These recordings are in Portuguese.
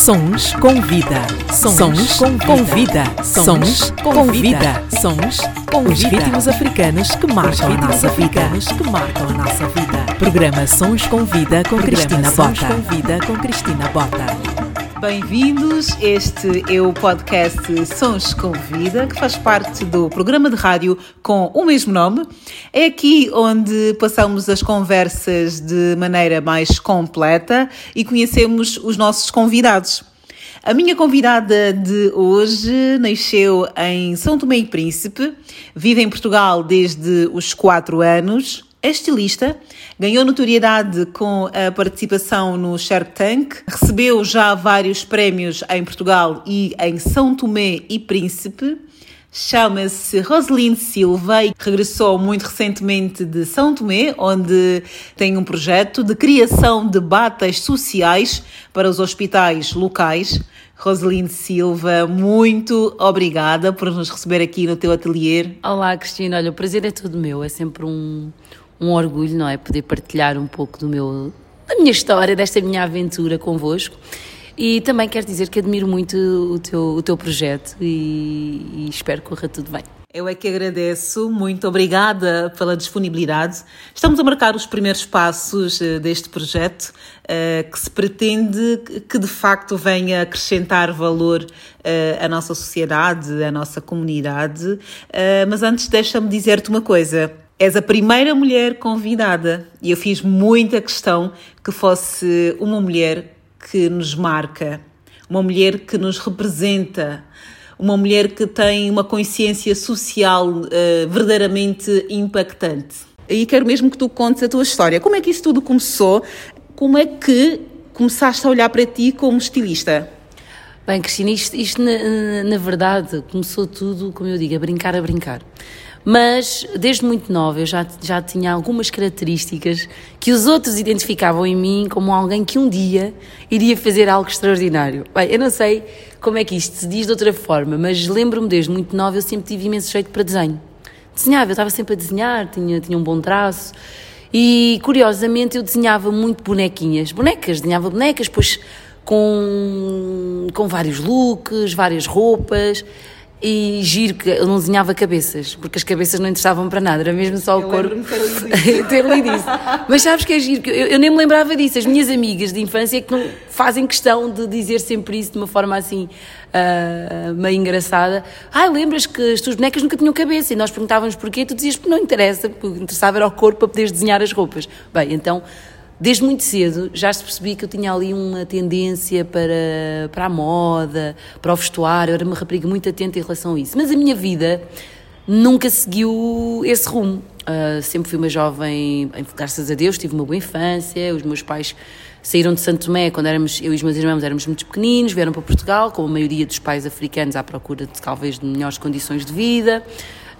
Sons com vida. Sons com vida. Sons com vida. Sons com os ritmos africanos que marcam a nossa vida. que marcam a nossa vida. Programa Sons com Vida com Cristina Bota. Sons com Vida com Cristina Bota. Bem-vindos, este é o podcast Sons com Vida, que faz parte do programa de rádio com o mesmo nome. É aqui onde passamos as conversas de maneira mais completa e conhecemos os nossos convidados. A minha convidada de hoje nasceu em São Tomé e Príncipe, vive em Portugal desde os 4 anos, estilista, ganhou notoriedade com a participação no Shark Tank, recebeu já vários prémios em Portugal e em São Tomé e Príncipe. Chama-se Roseline Silva e regressou muito recentemente de São Tomé, onde tem um projeto de criação de batas sociais para os hospitais locais. Roseline Silva, muito obrigada por nos receber aqui no teu ateliê. Olá, Cristina. Olha, o prazer é todo meu. É sempre um, um orgulho, não é? Poder partilhar um pouco do meu, da minha história, desta minha aventura convosco. E também quero dizer que admiro muito o teu, o teu projeto e, e espero que corra tudo bem. Eu é que agradeço, muito obrigada pela disponibilidade. Estamos a marcar os primeiros passos eh, deste projeto, eh, que se pretende que de facto venha acrescentar valor eh, à nossa sociedade, à nossa comunidade. Mas antes, deixa-me dizer-te uma coisa. És a primeira mulher convidada e eu fiz muita questão que fosse uma mulher que nos marca, uma mulher que nos representa, uma mulher que tem uma consciência social uh, verdadeiramente impactante. E quero mesmo que tu contes a tua história. Como é que isso tudo começou? Como é que começaste a olhar para ti como estilista? Bem, Cristina, isto, isto na, na verdade começou tudo, como eu digo, a brincar, a brincar. Mas desde muito nova eu já, já tinha algumas características que os outros identificavam em mim como alguém que um dia iria fazer algo extraordinário. Bem, eu não sei como é que isto se diz de outra forma, mas lembro-me desde muito nova eu sempre tive imenso jeito para desenho. Desenhava, eu estava sempre a desenhar, tinha, tinha um bom traço. E curiosamente eu desenhava muito bonequinhas, bonecas, desenhava bonecas, pois com, com vários looks, várias roupas e giro que eu não desenhava cabeças, porque as cabeças não interessavam para nada, era mesmo só o eu corpo. ter lido isso. Mas sabes que é giro? Eu, eu, nem me lembrava disso. As minhas amigas de infância é que não fazem questão de dizer sempre isso de uma forma assim uh, meio engraçada. Ah, lembras que as tuas bonecas nunca tinham cabeça? E nós perguntávamos porquê, tu dizias que não interessa, porque interessava era o corpo para poderes desenhar as roupas. Bem, então desde muito cedo já se percebi que eu tinha ali uma tendência para, para a moda, para o vestuário, eu era uma rapariga muito atenta em relação a isso. Mas a minha vida nunca seguiu esse rumo. Uh, sempre fui uma jovem, graças a Deus, tive uma boa infância, os meus pais saíram de Santo Tomé quando éramos, eu e os meus irmãos éramos muito pequeninos, vieram para Portugal, como a maioria dos pais africanos à procura de talvez de melhores condições de vida.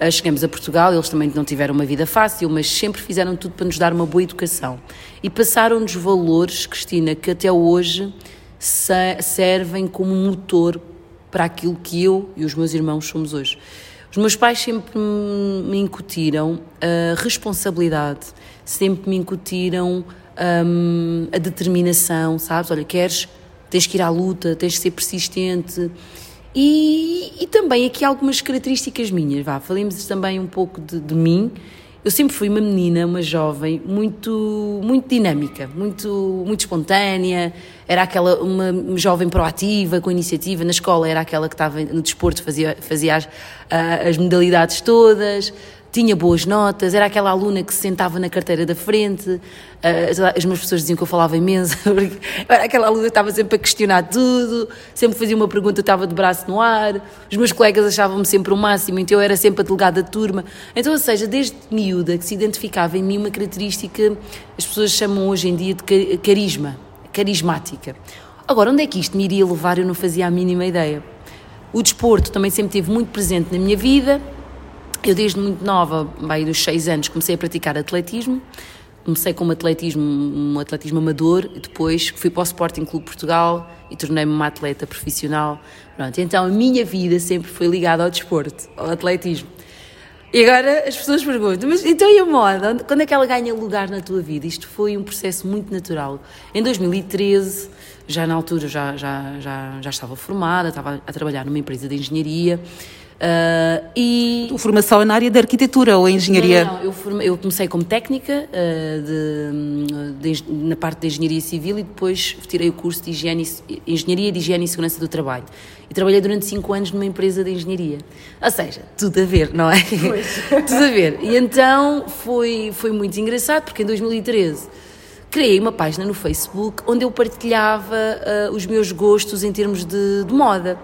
Uh, chegamos a Portugal, eles também não tiveram uma vida fácil, mas sempre fizeram tudo para nos dar uma boa educação. E passaram-nos valores, Cristina, que até hoje servem como motor para aquilo que eu e os meus irmãos somos hoje. Os meus pais sempre me incutiram a responsabilidade, sempre me incutiram um, a determinação, sabes? Olha, queres, tens que ir à luta, tens que ser persistente. E, e também aqui algumas características minhas, vá, falemos também um pouco de, de mim. Eu sempre fui uma menina, uma jovem, muito, muito dinâmica, muito, muito espontânea. Era aquela, uma jovem proativa, com iniciativa. Na escola era aquela que estava no desporto, fazia, fazia as, as modalidades todas tinha boas notas, era aquela aluna que se sentava na carteira da frente, as minhas pessoas diziam que eu falava imenso, era aquela aluna que estava sempre a questionar tudo, sempre fazia uma pergunta, estava de braço no ar, os meus colegas achavam-me sempre o máximo, então eu era sempre a delegada de turma. Então, ou seja, desde miúda que se identificava em mim uma característica, as pessoas chamam hoje em dia de carisma, carismática. Agora, onde é que isto me iria levar? Eu não fazia a mínima ideia. O desporto também sempre esteve muito presente na minha vida, eu desde muito nova, bem dos 6 anos, comecei a praticar atletismo. Comecei como atletismo, um atletismo amador, e depois fui para o Sporting Clube Portugal e tornei-me uma atleta profissional. Pronto, então a minha vida sempre foi ligada ao desporto, ao atletismo. E agora as pessoas perguntam, mas então e a moda? Quando é que ela ganha lugar na tua vida? Isto foi um processo muito natural. Em 2013 já na altura já, já, já, já estava formada, estava a trabalhar numa empresa de engenharia. Uh, e... A formação é na área da arquitetura ou engenharia? Não, não, eu, forme, eu, comecei como técnica uh, de, de, na parte de engenharia civil e depois tirei o curso de higiene, engenharia de higiene e segurança do trabalho. E trabalhei durante 5 anos numa empresa de engenharia. Ou seja, tudo a ver, não é? tudo a ver. E então foi, foi muito engraçado porque em 2013 criei uma página no Facebook onde eu partilhava uh, os meus gostos em termos de, de moda.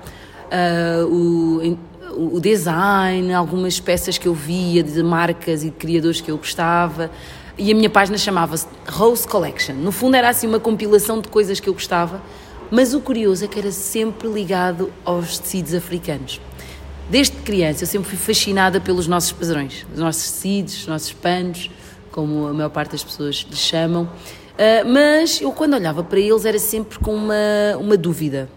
Uh, o, o design, algumas peças que eu via de marcas e de criadores que eu gostava. E a minha página chamava-se Rose Collection. No fundo era assim uma compilação de coisas que eu gostava, mas o curioso é que era sempre ligado aos tecidos africanos. Desde criança eu sempre fui fascinada pelos nossos padrões, os nossos tecidos, os nossos panos, como a maior parte das pessoas lhes chamam. Uh, mas eu quando olhava para eles era sempre com uma, uma dúvida.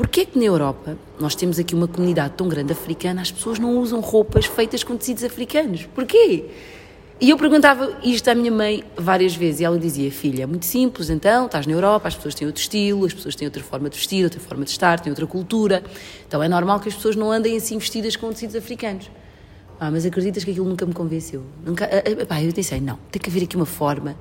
Porquê que na Europa nós temos aqui uma comunidade tão grande africana, as pessoas não usam roupas feitas com tecidos africanos? Porquê? E eu perguntava isto à minha mãe várias vezes e ela dizia: Filha, é muito simples, então, estás na Europa, as pessoas têm outro estilo, as pessoas têm outra forma de vestir, outra forma de estar, têm outra cultura, então é normal que as pessoas não andem assim vestidas com tecidos africanos. Ah, mas acreditas que aquilo nunca me convenceu? Nunca, ah, eu pensei: não, tem que haver aqui uma forma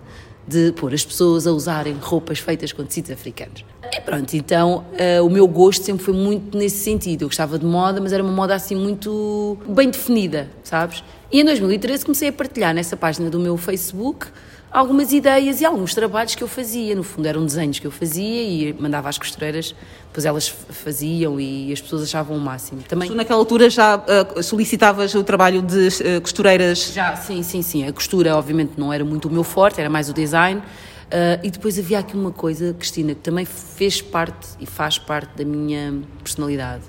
de pôr as pessoas a usarem roupas feitas com tecidos africanos. E pronto, então uh, o meu gosto sempre foi muito nesse sentido. Eu gostava de moda, mas era uma moda assim muito bem definida, sabes? E em 2013 comecei a partilhar nessa página do meu Facebook algumas ideias e alguns trabalhos que eu fazia. No fundo, eram desenhos que eu fazia e mandava às costureiras, depois elas faziam e as pessoas achavam o máximo. Também... Tu, naquela altura, já uh, solicitavas o trabalho de uh, costureiras? Já, sim, sim, sim. A costura, obviamente, não era muito o meu forte, era mais o design. Uh, e depois havia aqui uma coisa, Cristina, que também fez parte e faz parte da minha personalidade,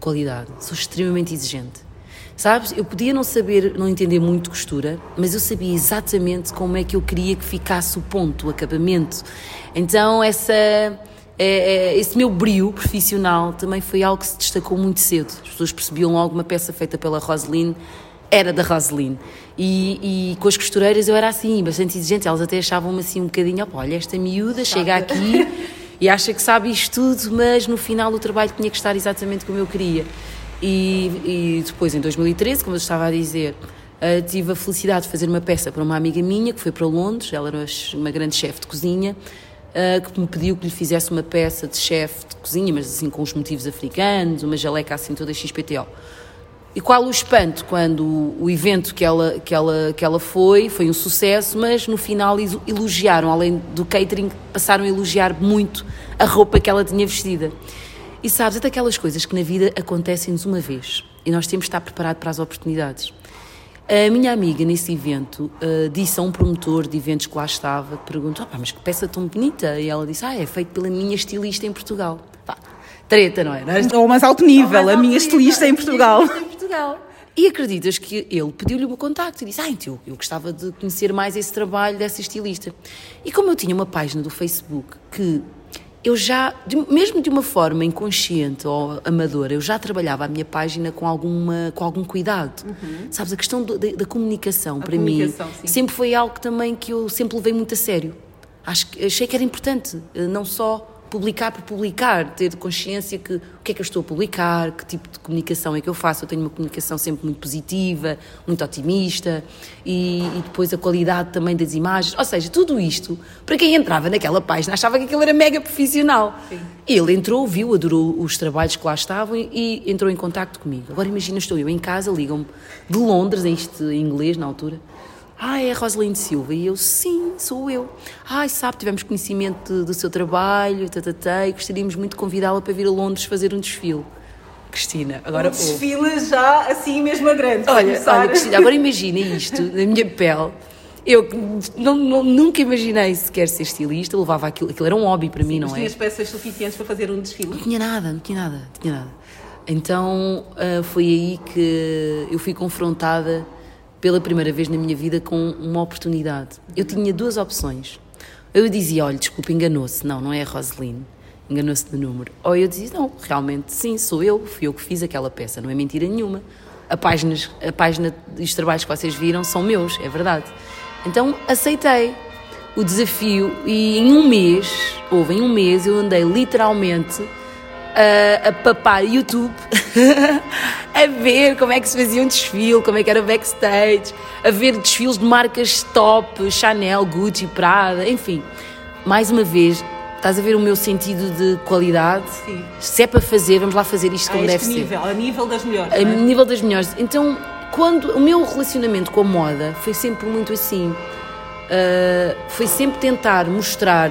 qualidade. Sou extremamente exigente. Sabes, eu podia não saber, não entender muito costura, mas eu sabia exatamente como é que eu queria que ficasse o ponto, o acabamento. Então, essa, é, é, esse meu brilho profissional também foi algo que se destacou muito cedo. As pessoas percebiam logo uma peça feita pela Roseline era da Roseline. E, e, com as costureiras eu era assim, bastante exigente. Elas até achavam-me assim um bocadinho: olha, esta miúda chega aqui e acha que sabe isto tudo, mas no final o trabalho tinha que estar exatamente como eu queria. E, e depois, em 2013, como eu estava a dizer, uh, tive a felicidade de fazer uma peça para uma amiga minha que foi para Londres, ela era uma grande chefe de cozinha, uh, que me pediu que lhe fizesse uma peça de chefe de cozinha, mas assim com os motivos africanos, uma jaleca assim toda XPTO. E qual o espanto quando o evento que ela, que, ela, que ela foi foi um sucesso, mas no final elogiaram, além do catering, passaram a elogiar muito a roupa que ela tinha vestida. E sabes, é daquelas coisas que na vida acontecem-nos uma vez e nós temos de estar preparados para as oportunidades. A minha amiga, nesse evento, uh, disse a um promotor de eventos que lá estava, perguntou, oh, mas que peça tão bonita! E ela disse, ah, é feito pela minha estilista em Portugal. Pá, treta, não é? Ou mais alto nível, mais a alto minha nível, estilista em Portugal. Em Portugal. E acreditas que ele pediu-lhe o meu contacto e disse: Ah, então eu gostava de conhecer mais esse trabalho dessa estilista. E como eu tinha uma página do Facebook que eu já, mesmo de uma forma inconsciente ou amadora, eu já trabalhava a minha página com, alguma, com algum cuidado. Uhum. Sabes, a questão do, da, da, comunicação, a para comunicação, mim, sim. sempre foi algo também que eu sempre levei muito a sério. Acho, achei que era importante, eh, não só publicar por publicar, ter consciência que o que é que eu estou a publicar, que tipo de comunicação é que eu faço. Eu tenho uma comunicação sempre muito positiva, muito otimista e, e depois a qualidade também das imagens. Ou seja, tudo isto, para quem entrava naquela página, achava que aquilo era mega profissional. Sim. Ele entrou, viu, adorou os trabalhos que lá estavam e, entrou em contato comigo. Agora imagina, estou eu em casa, ligam-me de Londres, em inglês na altura ah, é a Rosalind Silva. E eu, sim, sou eu. Ai, sabe, tivemos conhecimento do seu trabalho, tatatá, e gostaríamos muito de convidá-la para vir a Londres fazer um desfile. Cristina, agora. Um desfile já assim mesmo a grande. Olha, olha, Cristina, agora imagina isto na minha pele. Eu não, não, nunca imaginei sequer ser estilista, levava aquilo, aquilo era um hobby para Sim, mim, não é? tinhas peças suficientes para fazer um desfile? Não tinha nada, não tinha nada, não tinha nada. Então uh, foi aí que eu fui confrontada pela primeira vez na minha vida com uma oportunidade. Eu tinha duas opções. Eu dizia, olha, desculpa, enganou-se. Não, não é a Roseline. Enganou-se de número. Ou eu dizia, não, realmente, sim, sou eu. Fui eu que fiz aquela peça. Não é mentira nenhuma. A página, a página dos trabalhos que vocês viram são meus, é verdade. Então aceitei. o desafio e em um mês, houve em um mês, eu andei literalmente a, a papar YouTube, a ver como é que se fazia um desfile, como é que era backstage, a ver desfiles de marcas top, Chanel, Gucci, Prada, enfim. Mais uma vez, estás a ver o meu sentido de qualidade? Sim. Se é para fazer, vamos lá fazer isto como a deve este ser. nível, a nível das melhores. A é? nível das melhores. Então, quando o meu relacionamento com a moda foi sempre muito assim, uh, foi sempre tentar mostrar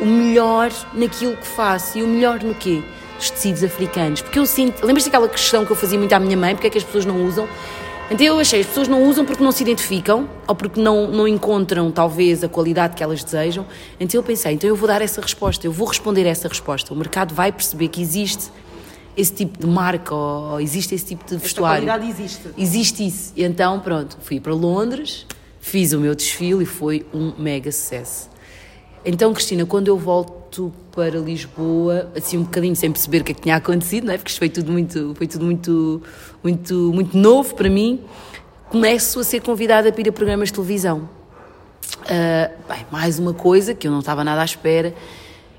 o melhor naquilo que faço e o melhor no quê? Dos tecidos africanos. Porque eu sinto, lembras-te daquela questão que eu fazia muito à minha mãe, porque é que as pessoas não usam? Então eu achei, as pessoas não usam porque não se identificam ou porque não, não encontram talvez a qualidade que elas desejam. Então eu pensei, então eu vou dar essa resposta, eu vou responder a essa resposta. O mercado vai perceber que existe esse tipo de marca ou existe esse tipo de Esta vestuário. qualidade existe. Existe isso. E então, pronto, fui para Londres, fiz o meu desfile e foi um mega sucesso. Então, Cristina, quando eu volto para Lisboa, assim um bocadinho sem perceber o que é que tinha acontecido, não é? porque isto foi tudo muito, foi tudo muito, muito, muito novo para mim, começo a ser convidada para ir a programas de televisão. Ah, bem, mais uma coisa que eu não estava nada à espera.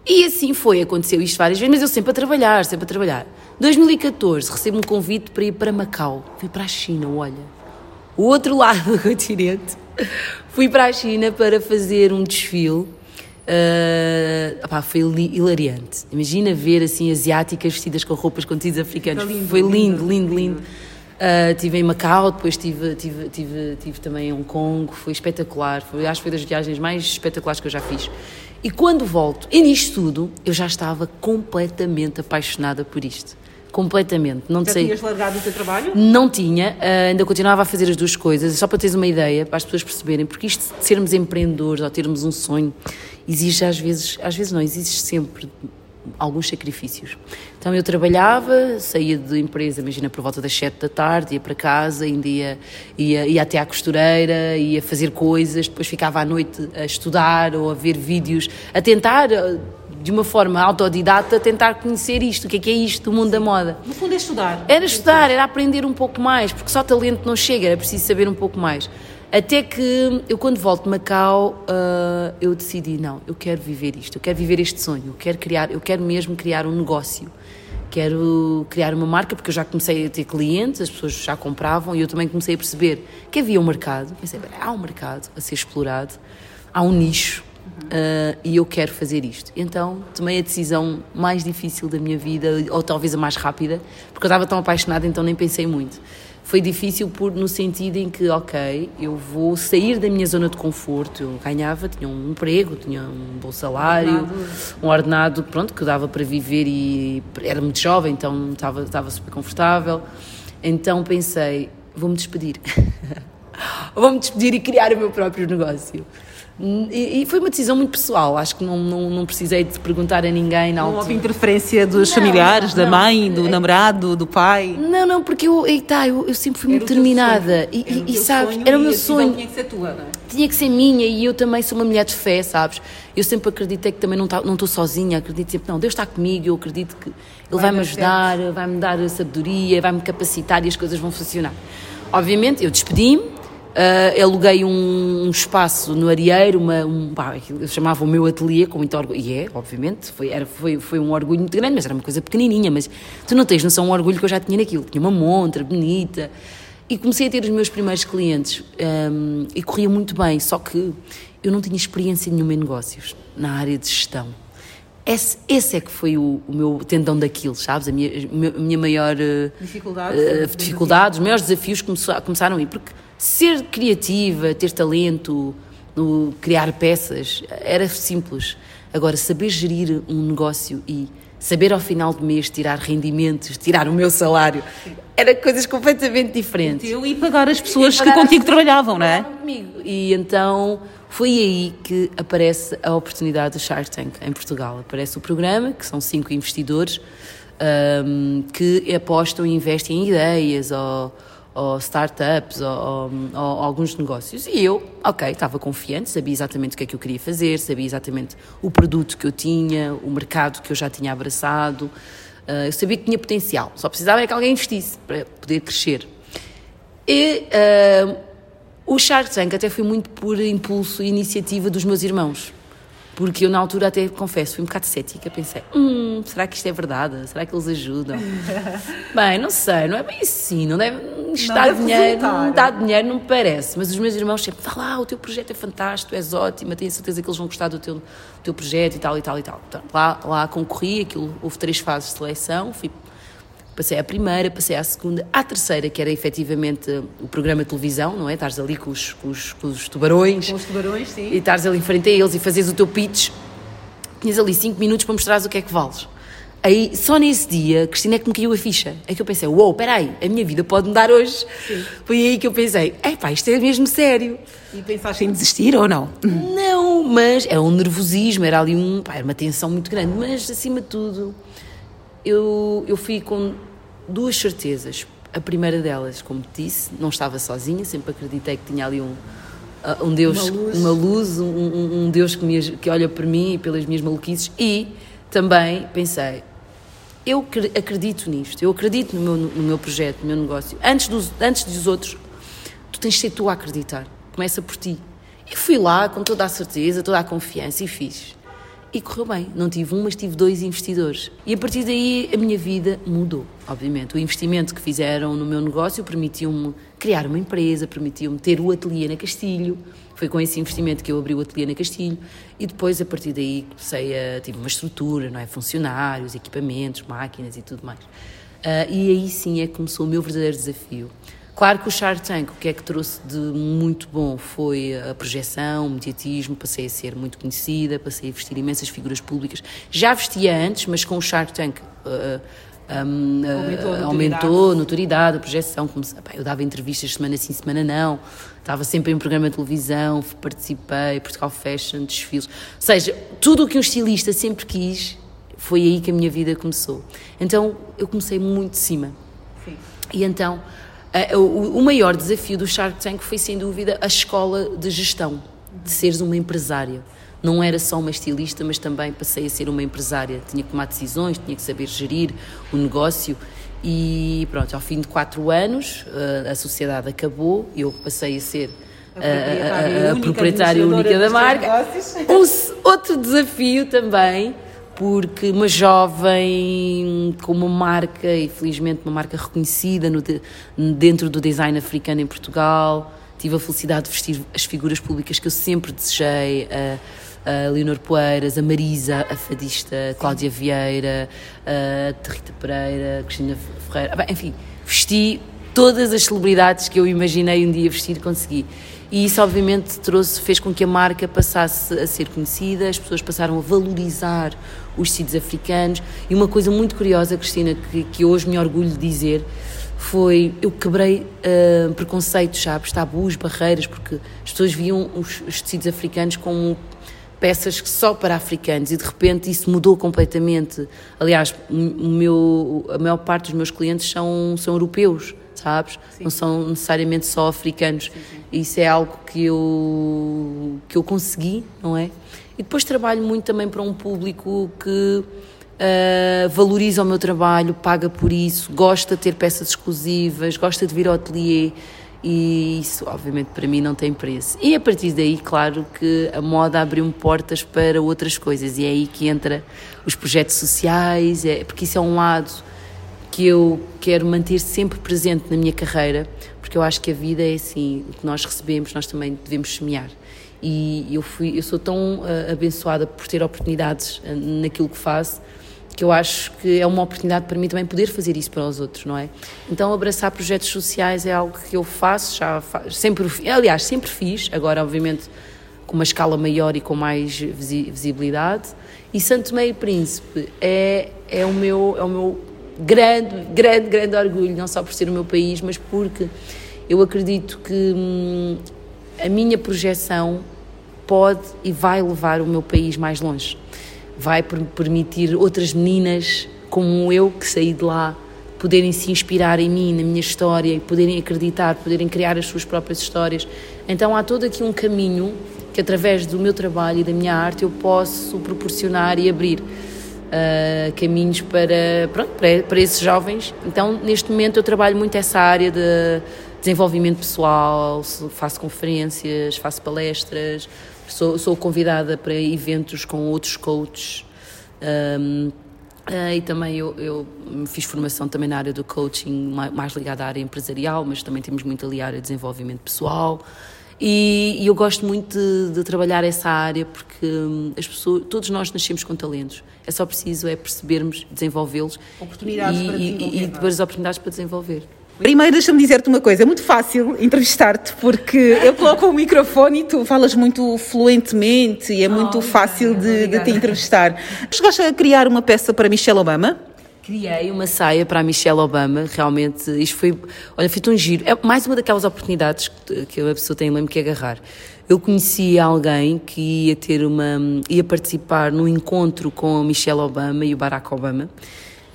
E assim foi, aconteceu isto várias vezes, mas eu sempre a trabalhar, sempre a trabalhar. 2014, recebo um convite para ir para Macau. Fui para a China, olha. O outro lado do continente. Fui para a China para fazer um desfile. Uh, opá, foi hilariante. Imagina ver assim asiáticas vestidas com roupas com tecidos africanos. Foi lindo, foi lindo, lindo, lindo, lindo. Uh, estive em Macau, depois estive, tive, tive, tive também em Hong Kong, foi espetacular. Foi, acho que foi das viagens mais espetaculares que eu já fiz. E quando volto, e nisto tudo, eu já estava completamente apaixonada por isto. Completamente. Não Já sei. tinhas largado o teu trabalho? Não tinha, ah, ainda continuava a fazer as duas coisas, só para teres uma ideia, para as pessoas perceberem, porque isto de sermos empreendedores ou termos um sonho, exige às vezes, às vezes não, exige sempre alguns sacrifícios. Então eu trabalhava, saía de empresa, imagina por volta das 7 da tarde, ia para casa, ainda ia, ia, ia até à costureira, ia fazer coisas, depois ficava à noite a estudar ou a ver vídeos, a tentar, ah, de uma forma autodidata, tentar conhecer isto, o que é que é isto do mundo da moda. No fundo é estudar. Era estudar, era aprender um pouco mais, porque só talento não chega, era preciso saber um pouco mais. Até que eu, quando volto de Macau, ah, eu decidi: não, eu quero viver isto, eu quero viver este sonho, eu quero, criar, eu quero mesmo criar um negócio. Quero criar uma marca, porque eu já comecei a ter clientes, as pessoas já compravam e eu também comecei a perceber que havia um mercado. Pensei: "Bem, há um mercado a ser explorado, há um nicho. Ah, e eu quero fazer isto. Então tomei a decisão mais difícil da minha vida, ou talvez a mais rápida, porque eu estava tão apaixonada, então nem pensei muito. Foi difícil por, no sentido em que, ok, eu vou sair da minha zona de conforto. Eu ganhava, tinha um emprego, tinha um bom salário, um ordenado, pronto, que dava para viver e era muito jovem, então estava, estava super confortável. Então pensei, vou-me despedir. vou-me despedir e criar o meu próprio negócio. E, e foi uma decisão muito pessoal, acho que não, não, não precisei de perguntar a ninguém na Não altura. houve interferência dos Não, familiares, da não. mãe, do namorado, do pai. Não, não, porque eu, aí tá, eu, eu sempre fui Era muito determinada. E, Era e, e sabes, sonho era o e meu sonho. Tinha que ser tua, não é? Tinha que ser minha e eu também sou uma mulher de fé, sabes? Eu sempre acreditei que também não tá- não estou sozinha, acredito sempre, não, Deus está comigo, eu acredito que Ele Vai vai-me dar ajudar, vai-me dar sabedoria, vai-me capacitar e as coisas vão funcionar. Obviamente, eu despedi-me, ah, aluguei um, um espaço no Arieiro, uma, um, pá, chamava o meu ateliê com muito orgulho, e é, obviamente, foi, era, foi, foi um orgulho muito grande, mas era uma coisa pequenininha, mas tu não tens noção o orgulho que eu já tinha naquilo, tinha uma montra bonita, e comecei a ter os meus primeiros clientes hum, e corria muito bem, só que eu não tinha experiência nenhuma em negócios, na área de gestão. Esse, esse é que foi o, o meu tendão daquilo, sabes? A minha, a minha maior Dificuldades. eh, dificuldade, os maiores desafios começaram aí, porque ser criativa, ter talento, no criar peças, era simples. Agora, saber gerir um negócio e saber ao final do mês tirar rendimentos, tirar o meu salário, era coisas completamente diferentes. Eu e pagar as pessoas que pagar as contigo trabalhavam, que não é? comigo. E então foi aí que aparece a oportunidade do Shark Tank em Portugal. Aparece o programa, que são cinco investidores ahm, que apostam e investem em ideias ou, ou startups ou, ou- ou alguns negócios. E eu, ok, estava confiante, sabia exatamente o que é que eu queria fazer, sabia exatamente o produto que eu tinha, o mercado que eu já tinha abraçado. Ah, eu sabia que tinha potencial, só precisava é que alguém investisse para poder crescer. E ah, O Shark Tank até foi muito por impulso e iniciativa dos meus irmãos. Porque eu, na altura, até confesso, fui um bocado cética. Pensei, hum, será que isto é verdade? Será que eles ajudam? bem, não sei, não é bem assim. Não deve. Isto dá dinheiro, não dá dinheiro, não me parece. Mas os meus irmãos sempre, vá lá, o teu projeto é fantástico, és ótima, tenho certeza que eles vão gostar do teu, do teu projeto e tal e tal e tal. Então, lá, lá concorri, aquilo, houve três fases de seleção, fui Passei à primeira, passei à segunda, à terceira, que era efetivamente o programa de televisão, não é? Estares ali com os, com os, com os tubarões. Com os tubarões, sim. E estares ali em frente a eles e fazes o teu pitch. Tinhas ali cinco minutos para mostrares o que é que vales. Aí, só nesse dia, Cristina é que me caiu a ficha. É que eu pensei, uou, wow, peraí, a minha vida pode mudar hoje. Sim. Foi aí que eu pensei, é pá, isto é mesmo sério. E pensaste em desistir ou não? Não, mas é um nervosismo, era ali um, pá, era uma tensão muito grande. Mas, acima de tudo, eu, eu fui com duas certezas. A primeira delas, como te disse, não estava sozinha, sempre acreditei que tinha ali um, uh, um Deus, uma luz, uma luz um, um, um, Deus que, me, que olha por mim e pelas minhas maluquices. E também pensei, eu acredito nisto, eu acredito no meu, no meu projeto, no meu negócio. Antes dos, antes dos outros, tu tens de ser tu a acreditar. Começa por ti. E fui lá com toda a certeza, toda a confiança e fiz. E correu bem. Não tive um, mas tive dois investidores. E a partir daí a minha vida mudou, obviamente. O investimento que fizeram no meu negócio permitiu-me criar uma empresa, permitiu-me ter o ateliê na Castilho. Foi com esse investimento que eu abri o ateliê na Castilho. E depois, a partir daí, comecei a... tive uma estrutura, não é? Funcionários, equipamentos, máquinas e tudo mais. Uh, e aí sim é que começou o meu verdadeiro desafio. Claro que o Shark Tank, o que é que trouxe de muito bom foi a projeção, o mediatismo, passei a ser muito conhecida, passei a vestir imensas figuras públicas. Já vestia antes, mas com o Shark Tank uh, um, uh, aumentou, a aumentou notoriedade, a projeção. Comecei, eu dava entrevistas semana sim, semana não, estava sempre em um programa de televisão, participei, Portugal Fashion, desfiles. Ou seja, tudo o que um estilista sempre quis, foi aí que a minha vida começou. Então eu comecei muito de cima. Sim. E então o, maior desafio do Shark Tank foi, sem dúvida, a escola de gestão, de seres uma empresária. Não era só uma estilista, mas também passei a ser uma empresária. Tinha que tomar decisões, tinha que saber gerir o negócio. E pronto, ao fim de quatro anos, a sociedade acabou, eu passei a ser a proprietária, a, a, a única, proprietária única da marca. Outro desafio também porque uma jovem com uma marca, e felizmente uma marca reconhecida no, dentro do design africano em Portugal, tive a felicidade de vestir as figuras públicas que eu sempre desejei, a, a Leonor Poeiras, a Marisa, a fadista Cláudia Vieira, a Rita Pereira, a Cristina Ferreira, enfim, vesti todas as celebridades que eu imaginei um dia vestir, consegui. E isso, obviamente, trouxe, fez com que a marca passasse a ser conhecida, as pessoas passaram a valorizar os tecidos africanos. E uma coisa muito curiosa, Cristina, que, que hoje me orgulho de dizer, foi eu quebrei uh, preconceitos, sabes, tabus, barreiras, porque as pessoas viam os, os tecidos africanos como peças só para africanos e de repente isso mudou completamente. Aliás, o meu, a maior parte dos meus clientes são, são europeus sabes? Sim. Não são necessariamente só africanos. Sim, sim. Isso é algo que eu, que eu consegui, não é? E depois trabalho muito também para um público que uh, valoriza o meu trabalho, paga por isso, gosta de ter peças exclusivas, gosta de vir ao ateliê e isso obviamente para mim não tem preço. E a partir daí, claro que a moda abriu-me portas para outras coisas e é aí que entra os projetos sociais, é, porque isso é um lado que eu quero manter sempre presente na minha carreira, porque eu acho que a vida é assim, o que nós recebemos, nós também devemos semear. E eu, fui, eu sou tão uh, abençoada por ter oportunidades uh, naquilo que faço, que eu acho que é uma oportunidade para mim também poder fazer isso para os outros, não é? Então abraçar projetos sociais é algo que eu faço, já sempre, aliás, sempre fiz, agora obviamente com uma escala maior e com mais visibilidade. E Santo Meio Príncipe é, é, o meu, é o meu grande, grande, grande orgulho, não só por ser o meu país, mas porque eu acredito que hum, a minha projeção pode e vai levar o meu país mais longe. Vai permitir outras meninas como eu que saí de lá poderem se inspirar em mim, na minha história, e poderem acreditar, poderem criar as suas próprias histórias. Então há todo aqui um caminho que através do meu trabalho e da minha arte eu posso proporcionar e abrir uh, caminhos para, pronto, para, para esses jovens. Então, neste momento, eu trabalho muito essa área de, desenvolvimento pessoal, faço conferências, faço palestras, sou, sou convidada para eventos com outros coaches. Um, Uh, e também eu, eu, fiz formação também na área do coaching, mais ligada à área empresarial, mas também temos muito ali a área de desenvolvimento pessoal. E, e eu gosto muito de, de, trabalhar essa área porque hum, as pessoas, todos nós nascemos com talentos. É só preciso é percebermos, desenvolvê-los oportunidades e, para e, e depois oportunidades para desenvolver. Primeiro, deixa-me dizer-te uma coisa: é muito fácil entrevistar-te porque eu coloco o microfone e tu falas muito fluentemente e é muito oh, fácil de, de, te entrevistar. Chegaste a criar uma peça para Michelle Obama? Criei uma saia para a Michelle Obama, realmente, isto foi, olha, foi tão giro. É mais uma daquelas oportunidades que, a pessoa tem mesmo que agarrar. Eu conheci alguém que ia ter uma, ia participar num encontro com a Michelle Obama e o Barack Obama.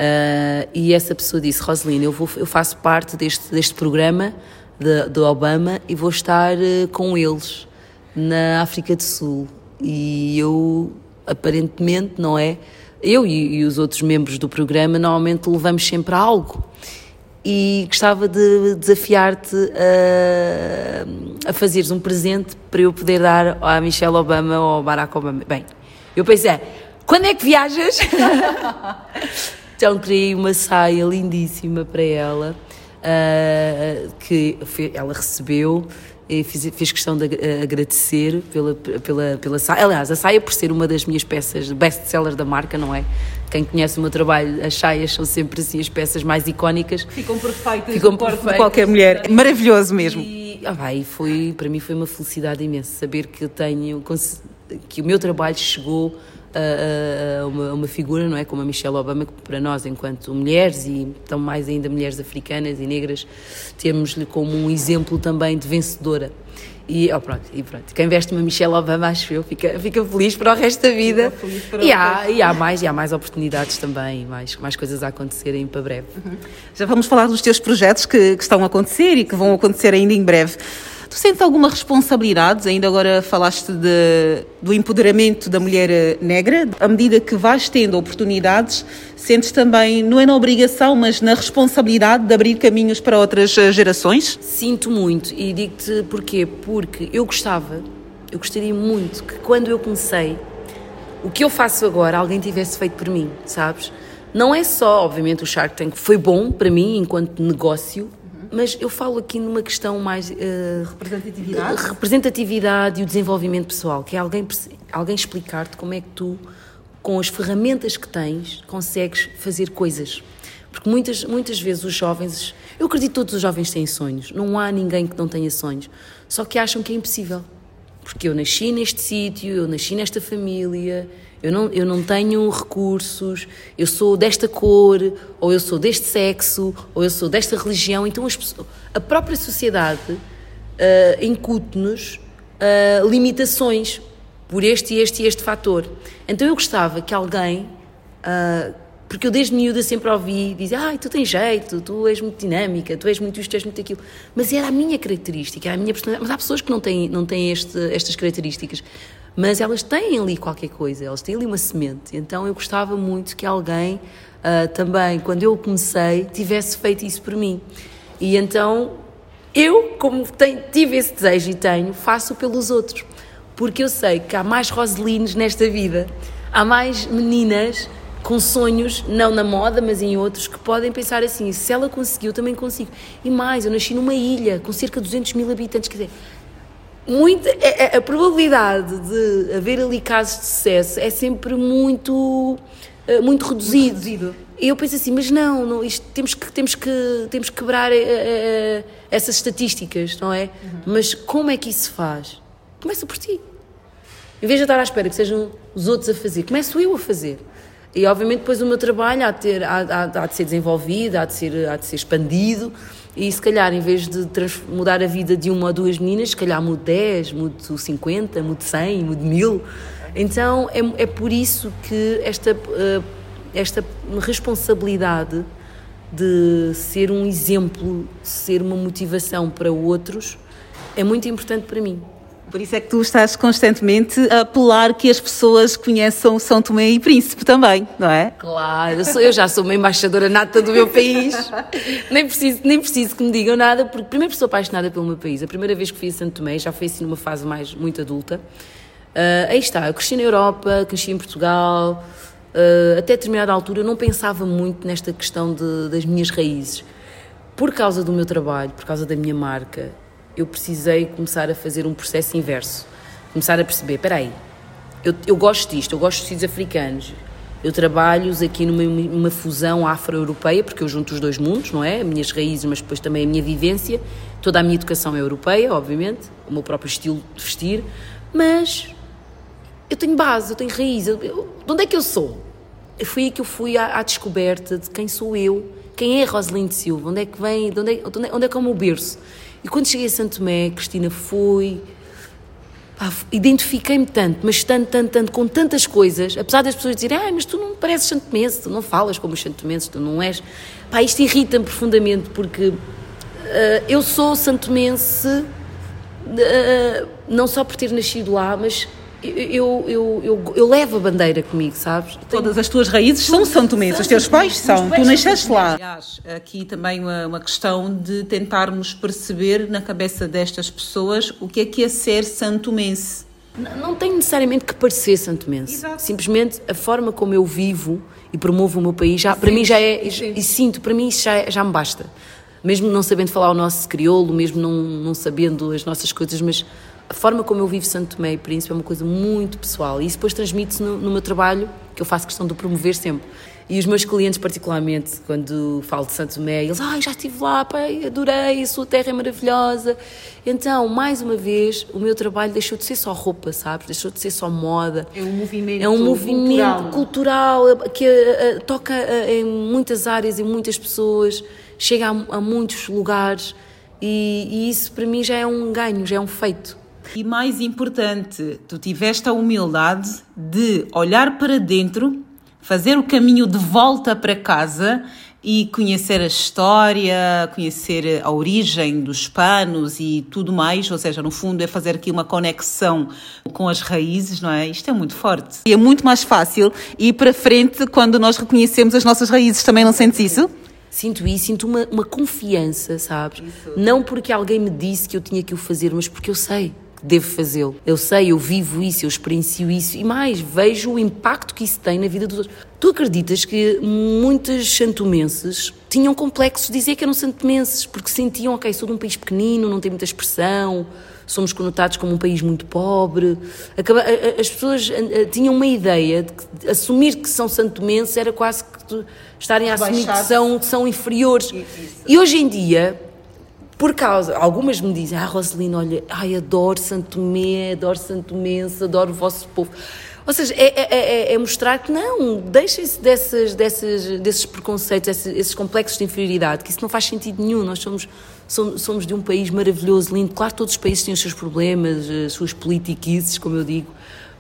Uh, e essa pessoa disse: Rosalina, eu, vou, eu faço parte deste, deste programa do de Obama e vou estar uh, com eles na África do Sul. E eu, aparentemente, não é? Eu e, e os outros membros do programa normalmente levamos sempre a algo. E gostava de desafiar-te a, a fazeres um presente para eu poder dar à Michelle Obama ou ao Barack Obama. Bem, eu pensei, quando é que viajas? Então criei uma saia lindíssima para ela, uh, que ela recebeu e fiz, fiz questão de agradecer pela, pela, pela saia. Aliás, a saia, por ser uma das minhas peças best-seller da marca, não é? Quem conhece o meu trabalho, as saias são sempre assim as peças mais icónicas. Ficam perfeitas Ficam perfeitas. de qualquer mulher. Maravilhoso mesmo. E, ah, vai, foi, para mim foi uma felicidade imensa saber que eu tenho, que o meu trabalho chegou a, uma, uma, figura, não é? Como a Michelle Obama, que para nós, enquanto mulheres e tão mais ainda mulheres africanas e negras, temos-lhe como um exemplo também de vencedora. E, oh, pronto, e pronto, quem veste uma Michelle Obama, acho eu, fica, fica feliz para o resto da vida. E há, e há mais, e há mais oportunidades também, mais, mais coisas a acontecerem para breve. Uhum. Já vamos falar dos teus projetos que, que estão a acontecer e que vão acontecer ainda em breve. Tu sentes alguma responsabilidade? Ainda agora falaste de, do empoderamento da mulher negra. À medida que vais tendo oportunidades, sentes também, não é na obrigação, mas na responsabilidade de abrir caminhos para outras eh, gerações? Sinto muito e digo-te porquê. Porque eu gostava, eu gostaria muito que quando eu comecei, o que eu faço agora, alguém tivesse feito por mim, sabes? Não é só, obviamente, o Shark Tank foi bom para mim enquanto negócio, mas eu falo aqui numa questão mais. Uh, representatividade? Representatividade e o desenvolvimento pessoal, que é alguém, alguém explicar-te como é que tu, com as ferramentas que tens, consegues fazer coisas. Porque muitas, muitas vezes os jovens. Eu acredito que todos os jovens têm sonhos. Não há ninguém que não tenha sonhos. Só que acham que é impossível. Porque eu nasci neste sítio, eu nasci nesta família, eu não, eu não tenho recursos, eu sou desta cor, ou eu sou deste sexo, ou eu sou desta religião. Então as, a própria sociedade uh, incute-nos uh, limitações por este este e este fator. Então eu gostava que alguém, uh, porque eu desde miúda sempre ouvi dizer, ai, tu tens jeito, tu és muito dinâmica, tu és muito isto, tu és muito aquilo. Mas era a minha característica, a minha personalidade. Mas há pessoas que não têm, não têm este, estas características mas elas têm ali qualquer coisa, elas têm ali uma semente. Então eu gostava muito que alguém uh, também, quando eu comecei, tivesse feito isso por mim. E então eu, como tenho, tive esse desejo e tenho, faço pelos outros. Porque eu sei que há mais Roselines nesta vida, há mais meninas com sonhos, não na moda, mas em outros, que podem pensar assim: se ela conseguiu, também consigo. E mais, eu nasci numa ilha com cerca de 200 mil habitantes, quer dizer, muito, a, é, é, a, probabilidade de haver ali casos de sucesso é sempre muito, eh, muito reduzido. Muito reduzido. E eu penso assim, mas não, não isto, temos, que, temos, que, temos que quebrar uh, essas estatísticas, não é? Uhum. Mas como é que isso se faz? Começa por ti. Em vez de estar à espera que sejam os outros a fazer, começo eu a fazer. E obviamente depois o meu trabalho há de, ter, há, há, há de ser desenvolvido, há de ser, há de ser expandido e se calhar, em vez de mudar a vida de uma ou duas meninas, se calhar mudo 10, mudo 50, mudo 100, mudo 1000. Então é, é por isso que esta, uh, esta responsabilidade de ser um exemplo, ser uma motivação para outros, é muito importante para mim. Por isso é que tu estás constantemente a apelar que as pessoas conheçam São Tomé e Príncipe também, não é? Claro, eu, sou, eu já sou uma embaixadora nata do meu país. nem, preciso, nem preciso que me digam nada, porque primeiro sou apaixonada pelo meu país. A primeira vez que fui a Santo Tomé, já foi assim numa fase mais muito adulta. Uh, aí está, eu cresci na Europa, cresci em Portugal. Uh, até determinada altura eu não pensava muito nesta questão de, das minhas raízes. Por causa do meu trabalho, por causa da minha marca, eu precisei começar a fazer um processo inverso. Começar a perceber, espera aí, eu, eu gosto disto, eu gosto de tecidos africanos, eu trabalho aqui numa, fusão afro-europeia, porque eu junto os dois mundos, não é? As minhas raízes, mas depois também a minha vivência. Toda a minha educação é europeia, obviamente, o meu próprio estilo de vestir, mas eu tenho base, eu tenho raiz. Eu, eu, de onde é que eu sou? Foi aí que eu fui à, à, descoberta de quem sou eu, quem é Rosalind Silva, onde é que vem, de é, onde é, onde é que é o meu berço. E quando cheguei a Santo Tomé, Cristina, foi. Identifiquei-me tanto, mas tanto, tanto, tanto, com tantas coisas, apesar das pessoas dizerem, ah, mas tu não pareces santomense, tu não falas como os santomenses, tu não és. Pá, isto irrita-me profundamente, porque uh, eu sou santomense, uh, não só por ter nascido lá, mas eu, eu, eu, eu, levo a bandeira comigo, sabes? Todas as tuas raízes são São Tomé, os teus pais são, tu nasceste lá. Aliás, aqui também uma, uma questão de tentarmos perceber na cabeça destas pessoas o que é que é ser santomense. Não, não tem necessariamente que parecer santomense. Exato. Simplesmente a forma como eu vivo e promovo o meu país, já, para mim já é, sim. e sinto, para mim isso já, já me basta. Mesmo não sabendo falar o nosso crioulo, mesmo não, não sabendo as nossas coisas, mas a forma como eu vivo Santo Tomé e Príncipe é uma coisa muito pessoal e isso depois transmite-se no, no, meu trabalho, que eu faço questão de promover sempre. E os meus clientes, particularmente, quando falo de Santo Tomé, eles, ai, já estive lá, pai, adorei, a sua terra é maravilhosa. Então, mais uma vez, o meu trabalho deixou de ser só roupa, sabes? Deixou de ser só moda. É um movimento É um movimento cultural, cultural que uh, toca uh, em muitas áreas, em muitas pessoas, chega a, a muitos lugares e, e isso para mim já é um ganho, já é um feito. E mais importante, tu tiveste a humildade de olhar para dentro, fazer o caminho de volta para casa e conhecer a história, conhecer a origem dos panos e tudo mais, ou seja, no fundo é fazer aqui uma conexão com as raízes, não é? Isto é muito forte. E é muito mais fácil ir para frente quando nós reconhecemos as nossas raízes. Também não sentes isso? Sinto isso, sinto uma, uma confiança, sabes? Isso. Não porque alguém me disse que eu tinha que o fazer, mas porque eu sei devo fazê-lo. Eu sei, eu vivo isso, eu experiencio isso e mais, vejo o impacto que isso tem na vida dos outros. Tu acreditas que muitos santomenses tinham complexo de dizer que eram santomenses, porque sentiam, ok, sou de um país pequenino, não tem muita expressão, somos conotados como um país muito pobre. As pessoas tinham uma ideia de que assumir que são santomenses era quase que estarem a assumir que são, que são inferiores. E hoje em dia por causa, algumas me dizem, ah, Roselina, olha, ai, adoro Santo Tomé, adoro Santo Mense, adoro o vosso povo. Ou seja, é, é, é, é mostrar que não, deixem-se desses, desses, desses preconceitos, esses, esses, complexos de inferioridade, que isso não faz sentido nenhum. Nós somos, somos, somos de um país maravilhoso, lindo. Claro, todos os países têm os seus problemas, as suas politiquices, como eu digo,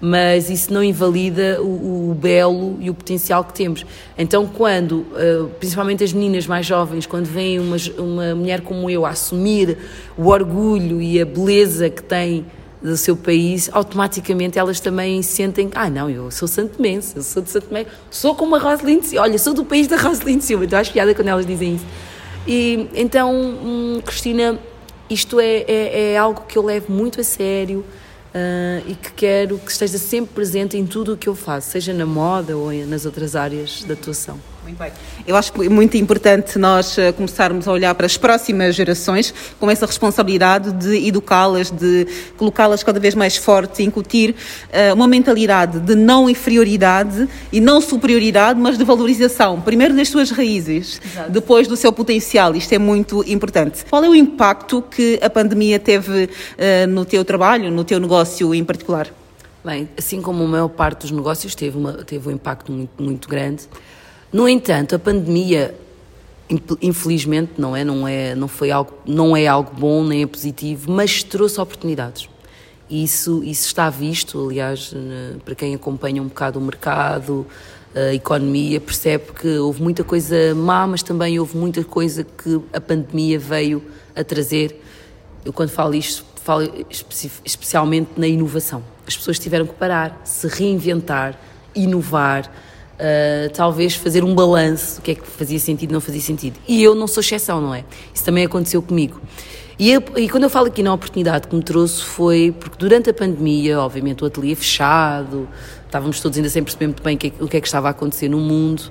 mas isso não invalida o, o, belo e o potencial que temos. Então, quando, uh, principalmente as meninas mais jovens, quando vem uma, uma mulher como eu a assumir o orgulho e a beleza que tem do seu país, automaticamente elas também sentem, ah não, eu sou Santo Mense, eu sou de Santo Mense, sou como a Rosalind Silva, olha, sou do país da Rosalind Silva, então acho piada quando elas dizem isso. E então, hum, Cristina, isto é, é, é algo que eu levo muito a sério, uh, e que quero que esteja sempre presente em tudo o que eu faço, seja na moda ou nas outras áreas de atuação. Muito bem. Eu acho que é muito importante nós eh, começarmos a olhar para as próximas gerações com essa responsabilidade de educá-las, de colocá-las cada vez mais forte, incutir uh, uma mentalidade de não inferioridade e não superioridade, mas de valorização. Primeiro das suas raízes, Exato. depois do seu potencial. Isto é muito importante. Qual é o impacto que a pandemia teve uh, no teu trabalho, no teu negócio em particular? Bem, assim como a maior parte dos negócios teve, uma, teve um impacto muito, muito grande, no entanto, a pandemia, infelizmente, não é, não é, não foi algo, não é algo bom nem é positivo, mas trouxe oportunidades. Isso, isso está visto, aliás, para quem acompanha um bocado o mercado, a economia, percebe que houve muita coisa má, mas também houve muita coisa que a pandemia veio a trazer. Eu, quando falo isto, falo espe- especialmente na inovação. As pessoas tiveram que parar, se reinventar, inovar, uh, talvez fazer um balanço do que é que fazia sentido e não fazia sentido. E eu não sou exceção, não é? Isso também aconteceu comigo. E, eu- e quando eu falo aqui na oportunidade que me trouxe foi porque durante a pandemia, obviamente o ateliê fechado, estávamos todos ainda sem perceber muito bem o que, é, o que é que estava a acontecer no mundo.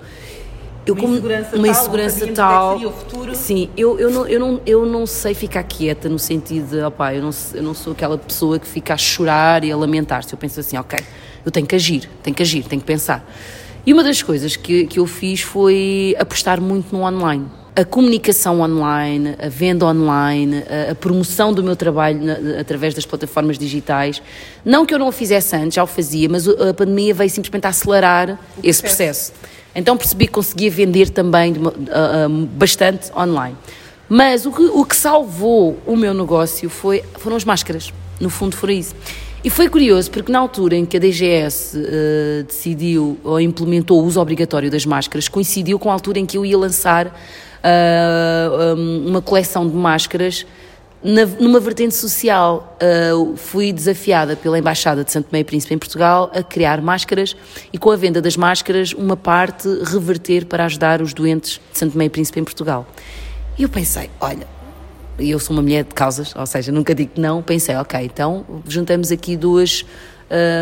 Eu Uma insegurança uma tal, insegurança tal. é seria o futuro. Sim, eu, eu, não, eu, não, eu não sei ficar quieta no sentido de, opá, eu não, eu não sou aquela pessoa que fica a chorar e a lamentar-se. Eu penso assim, ok, eu tenho que agir, tenho que agir, tenho que pensar. E uma das coisas que, que eu fiz foi apostar muito no online. A comunicação online, a venda online, a, a promoção do meu trabalho na- através das plataformas digitais. Não que eu não o fizesse antes, já o fazia, mas a pandemia veio simplesmente a acelerar esse processo. Então percebi que conseguia vender também uma- ah, ah, bastante online. Mas o que, o que salvou o meu negócio foi, foram as máscaras. No fundo, foi isso. E foi curioso, porque na altura em que a DGS eh, decidiu ou implementou o uso obrigatório das máscaras, coincidiu com a altura em que eu ia lançar ah, um, uma coleção de máscaras na- numa vertente social. Ah, fui desafiada pela Embaixada de Santo Meio Príncipe em Portugal a criar máscaras e, com a venda das máscaras, uma parte reverter para ajudar os doentes de Santo Meio Príncipe em Portugal. E eu pensei, olha, eu sou uma mulher de causas, ou seja, nunca digo não, pensei, ok, então juntamos aqui duas,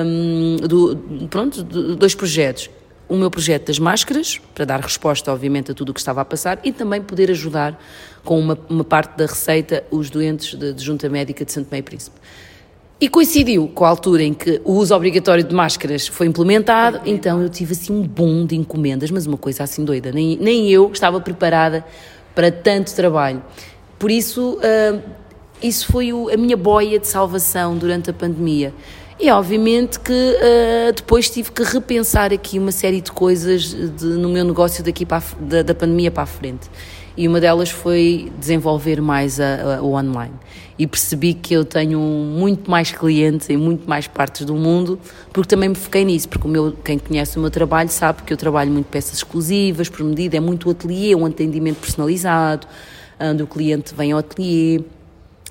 hum, do- pronto, do- dois projetos. O meu projeto das máscaras, para dar resposta, obviamente, a tudo o que estava a passar, e também poder ajudar com uma, uma parte da receita os doentes de, de Junta Médica de Santo Meio Príncipe. E coincidiu com a altura em que o uso obrigatório de máscaras foi implementado, então eu tive assim um boom de encomendas, mas uma coisa assim doida. Nem, nem eu estava preparada para tanto trabalho. Por isso, ah, isso foi o- a minha boia de salvação durante a pandemia. E obviamente que ah, depois tive que repensar aqui uma série de coisas de- no meu negócio daqui para a da, da pandemia para a frente. E uma delas foi desenvolver mais a- a- o online. E percebi que eu tenho muito mais clientes em muito mais partes do mundo, porque também me foquei nisso. Porque o meu, quem conhece o meu trabalho sabe que eu trabalho muito peças exclusivas, por medida, é muito ateliê, um atendimento personalizado, onde o cliente vem ao ateliê,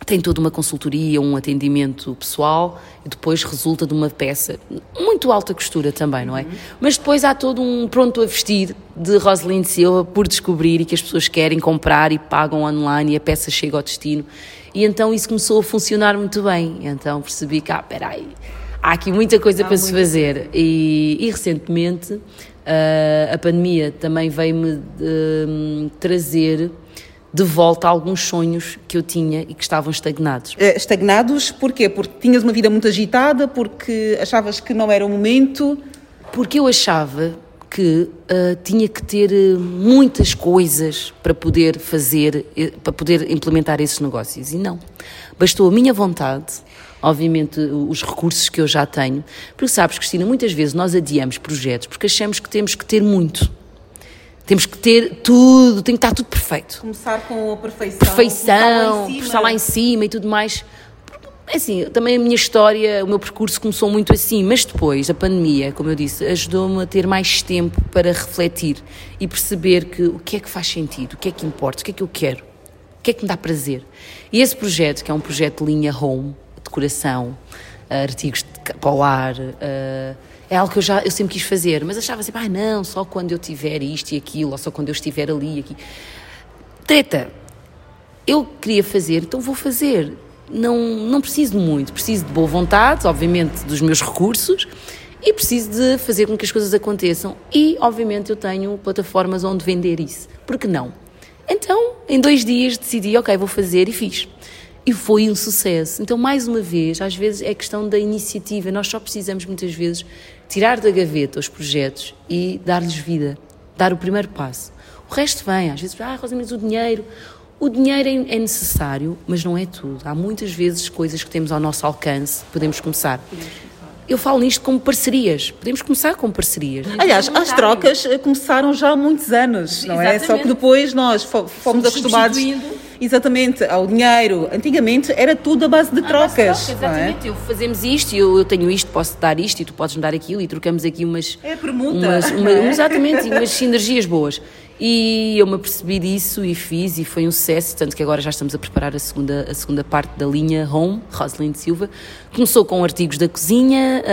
tem toda uma consultoria, um atendimento pessoal e depois resulta de uma peça muito alta costura também, não é? Mas depois há todo um pronto a vestir de Rosalind Silva por descobrir e que as pessoas querem comprar e pagam online e a peça chega ao destino. E então isso começou a funcionar muito bem. Então percebi que, ah, peraí, há aqui muita coisa para se fazer. E, e recentemente ah, a pandemia também veio-me hum, trazer de volta alguns sonhos que eu tinha e que estavam estagnados. Eh, Estagnados, porquê? Porque tinhas uma vida muito agitada, porque achavas que não era o momento. Porque eu achava que ah, tinha que ter eh, muitas coisas para poder fazer, para poder implementar esses negócios. E não. Bastou a minha vontade, obviamente os recursos que eu já tenho, porque sabes, Cristina, muitas vezes nós adiamos projetos porque achamos que temos que ter muito. Temos que ter tudo, tem que estar tudo perfeito. Começar com a perfeição. perfeição, estar lá em cima e tudo mais. É Assim, também a minha história, o meu percurso começou muito assim, mas depois, a pandemia, como eu disse, ajudou-me a ter mais tempo para refletir e perceber que o que é que faz sentido, o que é que importa, o que é que eu quero, o que é que me dá prazer. E esse projeto, que é um projeto de linha home, decoração, eh, artigos de polar, eh, é algo que eu já eu sempre quis fazer, mas achava sempre, ah não, só quando eu tiver isto e aquilo, ou só quando eu estiver ali e aqui. Treta, eu queria fazer, então vou fazer. Não, não preciso muito, preciso de boa vontade, obviamente, dos meus recursos e preciso de fazer com que as coisas aconteçam. E, obviamente, eu tenho plataformas onde vender isso. Por que não? Então, em dois dias, decidi, ok, vou fazer e fiz. E foi um sucesso. Então, mais uma vez, às vezes é questão da iniciativa. Nós só precisamos, muitas vezes, tirar da gaveta os projetos e dar-lhes vida, dar o primeiro passo. O resto vem, às vezes, ah, Rosa, mas o dinheiro. O dinheiro é é necessário, mas não é tudo. Há muitas vezes coisas que temos ao nosso alcance, podemos começar. Eu falo nisto como parcerias. Podemos começar com parcerias. Aliás, as trocas eh, começaram já há muitos anos, não é? Só Exatamente. que depois nós fo- fomos acostumados substituindo. Exatamente ao dinheiro. Antigamente era tudo a base de trocas, não é? Exatamente, eu fazemos isto, eu, eu tenho isto, posso dar isto e tu podes me dar aquilo e trocamos aqui umas. É permuta, Umas, uma- é? exatamente, umas sinergias boas. E eu me apercebi disso e fiz, e foi um sucesso, tanto que agora já estamos a preparar a segunda, a segunda parte da linha Home, Rosalind Silva. Começou com artigos da cozinha,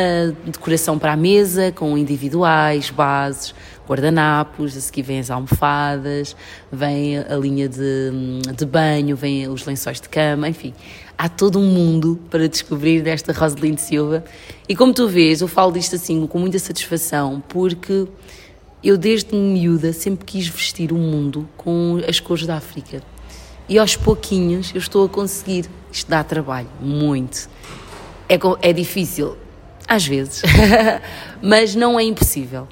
decoração para a mesa, com individuais, bases, guardanapos, a seguir vêm as almofadas, vem a linha de, de banho, vem os lençóis de cama, enfim. Há todo um mundo para descobrir desta Rosalind Silva. E como tu vês, eu falo disto assim com muita satisfação, porque eu desde miúda sempre quis vestir o mundo com as cores da África. E aos pouquinhos eu estou a conseguir. Isto dá trabalho, muito. É, é difícil, às vezes, mas não é impossível.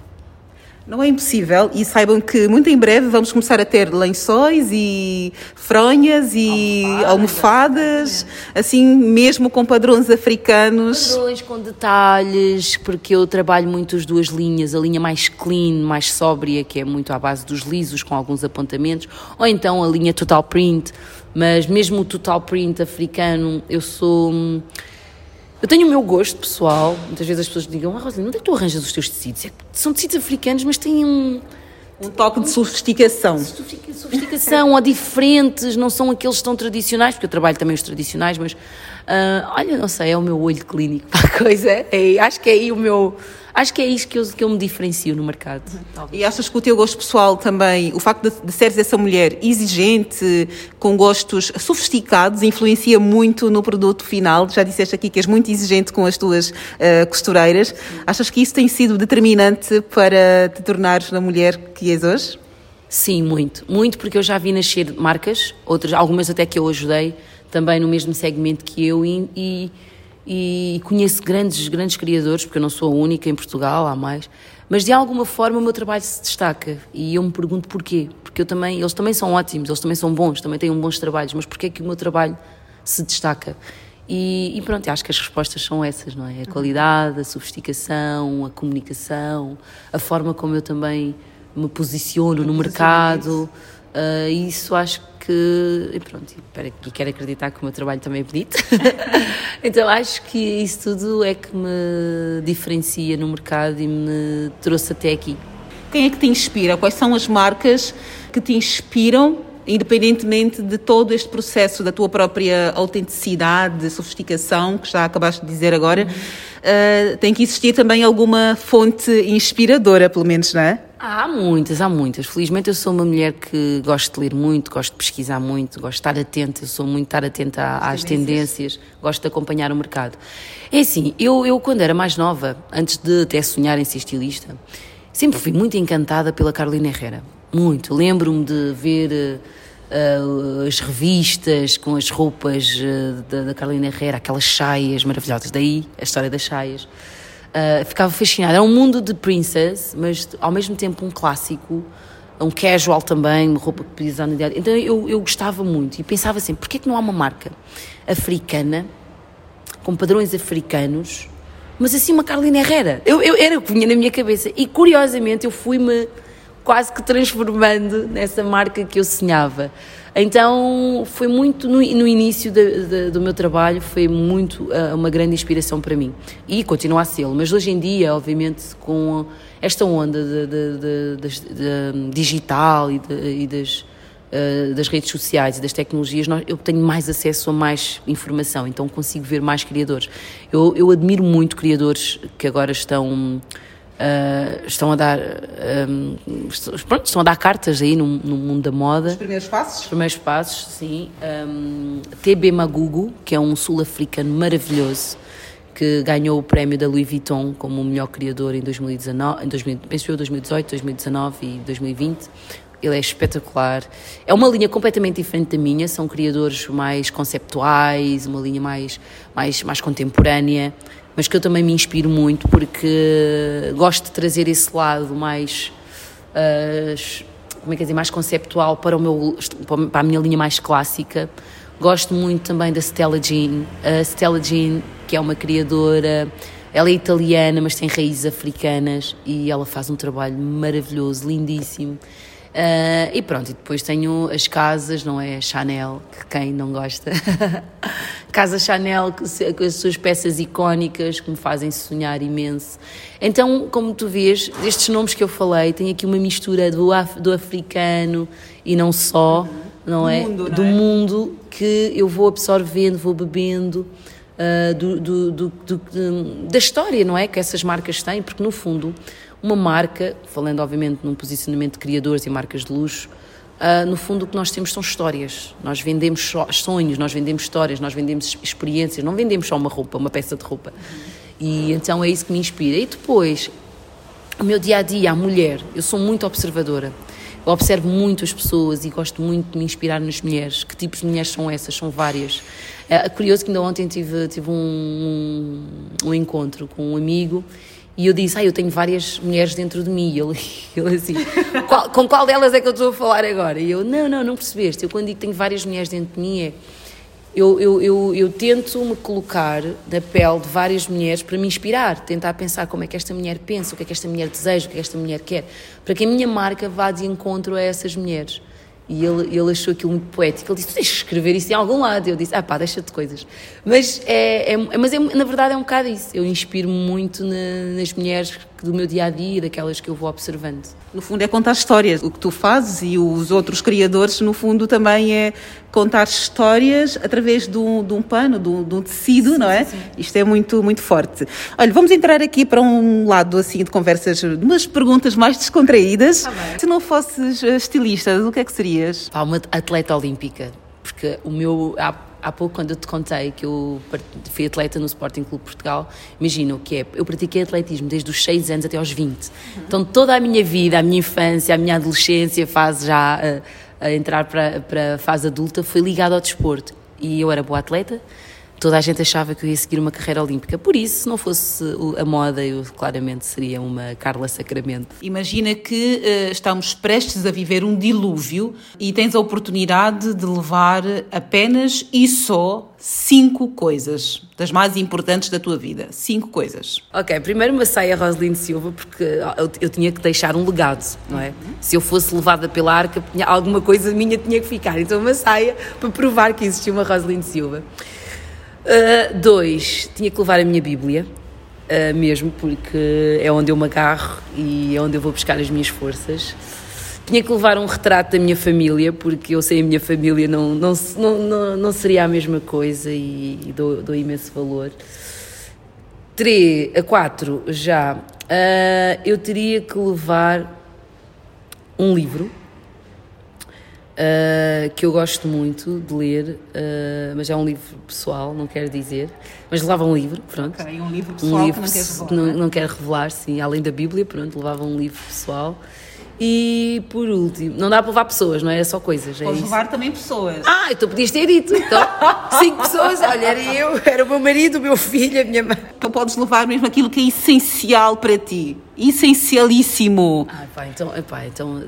Não é impossível e saibam que muito em breve vamos começar a ter lençóis e fronhas e almofadas, almofadas assim mesmo com padrões africanos. Padrões com detalhes, porque eu trabalho muito as duas linhas, a linha mais clean, mais sóbria, que é muito à base dos lisos, com alguns apontamentos, ou então a linha total print, mas mesmo o total print africano, eu sou hum, eu tenho o meu gosto pessoal. Muitas vezes as pessoas digam: Ah, Rosalina, onde é que tu arranjas os teus tecidos? É são tecidos africanos, mas têm um. Um toque de sofisticação. Sofisticação, ou diferentes, não são aqueles tão tradicionais, porque eu trabalho também os tradicionais, mas. Uh, olha, não sei, é o meu olho clínico para a coisa. É, acho que é aí o meu Acho que é isso que eu, que eu me diferencio no mercado. Talvez. E achas que o teu gosto pessoal também, o facto de, de seres essa mulher exigente, com gostos sofisticados, influencia muito no produto final? Já disseste aqui que és muito exigente com as tuas uh, costureiras. Achas que isso tem sido determinante para te tornares na mulher que és hoje? Sim, muito. Muito porque eu já vi nascer marcas, outras, algumas até que eu ajudei, também no mesmo segmento que eu e, e e conheço grandes, grandes criadores, porque eu não sou a única em Portugal, há mais, mas de alguma forma o meu trabalho se destaca. E eu me pergunto porquê, porque eu também, eles também são ótimos, eles também são bons, também têm bons trabalhos, mas porquê é que o meu trabalho se destaca? E, e, pronto, acho que as respostas são essas, não é? A qualidade, a sofisticação, a comunicação, a forma como eu também me posiciono no mercado, uh, isso acho que, e pronto, e quero acreditar que o meu trabalho também é bonito. então acho que isso tudo é que me diferencia no mercado e me trouxe até aqui. Quem é que te inspira? Quais são as marcas que te inspiram independentemente de todo este processo da tua própria autenticidade, sofisticação, que já acabaste de dizer agora, uh, tem que existir também alguma fonte inspiradora, pelo menos, não é? Há muitas, há muitas. Felizmente eu sou uma mulher que gosto de ler muito, gosto de pesquisar muito, gosto de estar atenta, eu sou muito estar atenta às tendências, gosto de acompanhar o mercado. É assim, eu, eu quando era mais nova, antes de até sonhar em ser estilista, sempre fui muito encantada pela Carolina Herrera. Muito. Lembro-me de ver uh, as revistas com as roupas uh, da, da Carolina Herrera, aquelas saias maravilhosas. Daí a história das saias. Uh, ficava fascinada. Era um mundo de princess, mas ao mesmo tempo um clássico, um casual também, uma roupa que podia usar no dia Então eu, eu gostava muito e pensava assim: porquê que não há uma marca africana, com padrões africanos, mas assim uma Carolina Herrera? Eu, eu, era o que vinha na minha cabeça. E curiosamente eu fui-me quase que transformando nessa marca que eu sonhava. Então foi muito no, no início de, de, do meu trabalho foi muito uh, uma grande inspiração para mim e continua a ser, mas hoje em dia obviamente com esta onda de, de digital e, e das uh, das redes sociais e das tecnologias, nós, eu tenho mais acesso a mais informação, então consigo ver mais criadores. Eu, eu admiro muito criadores que agora estão Uh, estão a dar um, pronto, estão a dar cartas aí no, no, mundo da moda. Os primeiros passos? Os primeiros passos, sim. Um, TB Magugu, que é um sul-africano maravilhoso, que ganhou o prémio da Louis Vuitton como o melhor criador em 2019, em 2000, penso eu 2018, 2019 e 2020. Ele é espetacular. É uma linha completamente diferente da minha, são criadores mais conceptuais, uma linha mais, mais, mais contemporânea mas que eu também me inspiro muito porque gosto de trazer esse lado mais uh, como é que dizer, mais conceptual para o meu para a minha linha mais clássica. Gosto muito também da Stella Jean, a Stella Jean, que é uma criadora, ela é italiana, mas tem raízes africanas e ela faz um trabalho maravilhoso, lindíssimo. Uh, e pronto, e depois tenho as casas, não é? Chanel, que quem não gosta, Casa Chanel, com as suas peças icónicas que me fazem sonhar imenso. Então, como tu vês, estes nomes que eu falei, tem aqui uma mistura do, af do africano e não só, uhum. não, é? Mundo, não do é? mundo que eu vou absorvendo, vou bebendo. Uh, do, do, do, da história, não é? Que essas marcas têm, porque no fundo, uma marca, falando obviamente num posicionamento de criadores e marcas de luxo, Uh, no fundo, o que nós temos são histórias. Nós vendemos sonhos, nós vendemos histórias, nós vendemos experiências, não vendemos só uma roupa, uma peça de roupa. E então é isso que me inspira. E depois, o meu dia a dia, a mulher, eu sou muito observadora. Eu observo muito as pessoas e gosto muito de me inspirar nas mulheres. Que tipos de mulheres são essas? São várias. É curioso que ainda ontem tive, tive um, um, um encontro com um amigo e eu disse, ah, eu tenho várias mulheres dentro de mim. E ele, ele assim, qual, com qual delas é que eu estou a falar agora? E eu, não, não, não percebeste. Eu quando digo que tenho várias mulheres dentro de mim é, eu, eu, eu, eu tento me colocar na pele de várias mulheres para me inspirar, tentar pensar como é que esta mulher pensa, o que é que esta mulher deseja, o que é que esta mulher quer, para que a minha marca vá de encontro a essas mulheres. E ele, ele achou aquilo muito poético. Ele disse: Tu tens que escrever isso em algum lado. Eu disse: Ah, pá, deixa de coisas. Mas, é, é mas é, na verdade é um bocado isso. Eu inspiro-me muito na, nas mulheres do meu dia a dia, daquelas que eu vou observando. No fundo, é contar histórias. O que tu fazes e os outros criadores, no fundo, também é contar histórias através de um, de um pano, de um, de um tecido, sim, não é? Sim. Isto é muito, muito forte. Olha, vamos entrar aqui para um lado assim de conversas, umas perguntas mais descontraídas. Ah, Se não fosses estilista, o que é que serias? Pá, uma atleta olímpica. Porque o meu. Há há pouco, quando eu te contei que eu fui atleta no Sporting Clube Portugal, imagina o que é. Eu pratiquei atletismo desde os 6 anos até aos 20. Uhum. Então, toda a minha vida, a minha infância, a minha adolescência, fase já a, a entrar para, para a fase adulta, foi ligada ao desporto. E eu era boa atleta, toda a gente achava que eu ia seguir uma carreira olímpica. Por isso, se não fosse a moda, eu claramente seria uma Carla Sacramento. Imagina que uh, estamos prestes a viver um dilúvio e tens a oportunidade de levar apenas e só cinco coisas das mais importantes da tua vida. Cinco coisas. Ok, primeiro uma saia Roseline Silva, porque eu, eu, tinha que deixar um legado, não é? Uhum. Se eu fosse levada pela arca, alguma coisa minha tinha que ficar. Então, uma saia para provar que existia uma Roseline Silva. Uh, dois, tinha que levar a minha Bíblia, uh, mesmo, porque é onde eu me agarro e é onde eu vou buscar as minhas forças. Tinha que levar um retrato da minha família, porque eu sei a minha família não, não, não, não, seria a mesma coisa e, e dou, dou, imenso valor. Três, a quatro, já, uh, eu teria que levar um livro Uh, que eu gosto muito de ler, uh, mas é um livro pessoal, não quero dizer. Mas levava um livro, pronto. Ok, um livro pessoal um livro que não queres revelar. Não, não quero revelar, sim, além da Bíblia, pronto, levava um livro pessoal. E por último, não dá para levar pessoas, não é? É só coisas. É Podes levar também pessoas. Ah, então podias ter dito. Então, cinco pessoas, olha, era eu, era o meu marido, o meu filho, a minha mãe. Então podes levar mesmo aquilo que é essencial para ti. Essencialíssimo. Ah, pá, então, epá, então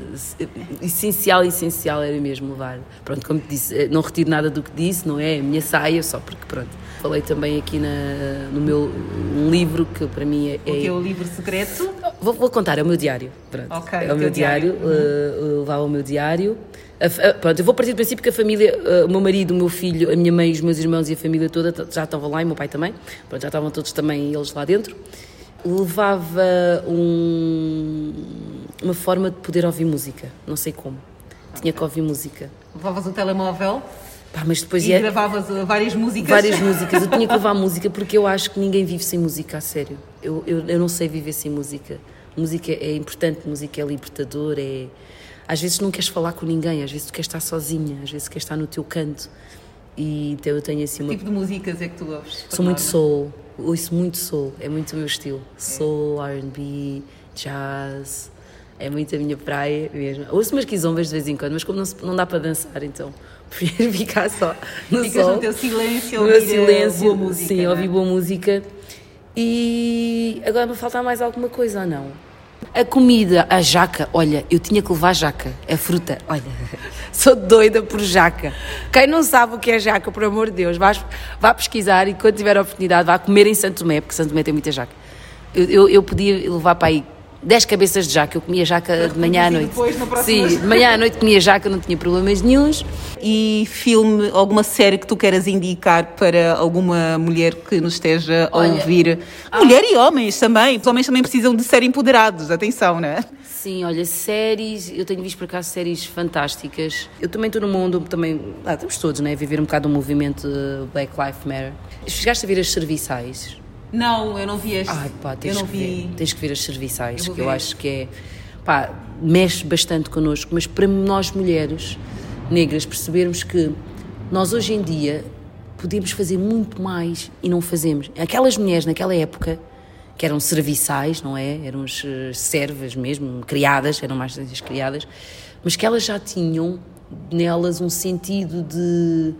essencial, essencial era mesmo levar. Pronto, como te disse, eh, não retiro nada do que disse, não é? A minha saia, só porque, pronto. Falei também aqui na, no meu um livro que para mim é. O é o livro secreto? Vou, vou, contar, é o meu diário. Pronto. Okay, é o meu diário, diário. Uh, levava o meu diário. A, pronto, eu vou partir do princípio que a família, uh, o meu marido, o meu filho, a minha mãe, os meus irmãos e a família toda já estavam lá e o meu pai também. Pronto, já estavam todos também eles lá dentro. Levava um, uma forma de poder ouvir música, não sei como. Tinha que ouvir música. Levavas o telemóvel? Pá, mas depois e ia... gravavas uh, várias músicas? Várias músicas. Eu tinha que levar música porque eu acho que ninguém vive sem música, a sério. Eu, eu, eu não sei viver sem música. Música é importante, música é libertador, é... Às vezes não queres falar com ninguém, às vezes tu queres estar sozinha, às vezes queres estar no teu canto. E então eu tenho assim uma... Que tipo de músicas é que tu ouves? Sou muito soul, ouço muito soul, é muito o meu estilo. Soul, R&B, jazz, é muito a minha praia mesmo. Ouço umas quizombas de vez em quando, mas como não, se, não dá para dançar, então prefiro ficar só no Ficas sol. no teu silêncio, no ouvir silêncio, boa música. Sim, é? ouvir boa música. E agora me falta mais alguma coisa ou não? A comida, a jaca, olha, eu tinha que levar jaca, a fruta, olha, sou doida por jaca. Quem não sabe o que é jaca, por amor de Deus, vá, vá pesquisar e quando tiver a oportunidade vá comer em Santo Tomé, porque Santo Tomé tem muita jaca. Eu, eu, eu podia levar para aí 10 cabeças de jaca. Eu comia jaca de manhã à noite. depois, na próxima Sim, de manhã à noite comia jaca, não tinha problemas nenhums. E filme, alguma série que tu queiras indicar para alguma mulher que nos esteja a Olha, ouvir? Mulher e homens também. Os homens também precisam de ser empoderados, atenção, não é? Sim, olha, séries, eu tenho visto por acaso séries fantásticas. Eu também estou no mundo, também, ah, estamos todos, né, a viver um bocado o movimento eh, Black Lives Matter. Chegaste a ver as serviçais? Não, eu não vi este. Ai, pá, tens, eu não que vi. ver, tens que ver as serviçais, Eu que eu ver. acho que é, pá, mexe bastante connosco, mas para nós mulheres negras percebermos que nós hoje em dia podemos fazer muito mais e não fazemos. Aquelas mulheres naquela época que eram serviçais, não é? Eram as eh, servas mesmo, criadas, eram mais as criadas, mas que elas já tinham nelas um sentido de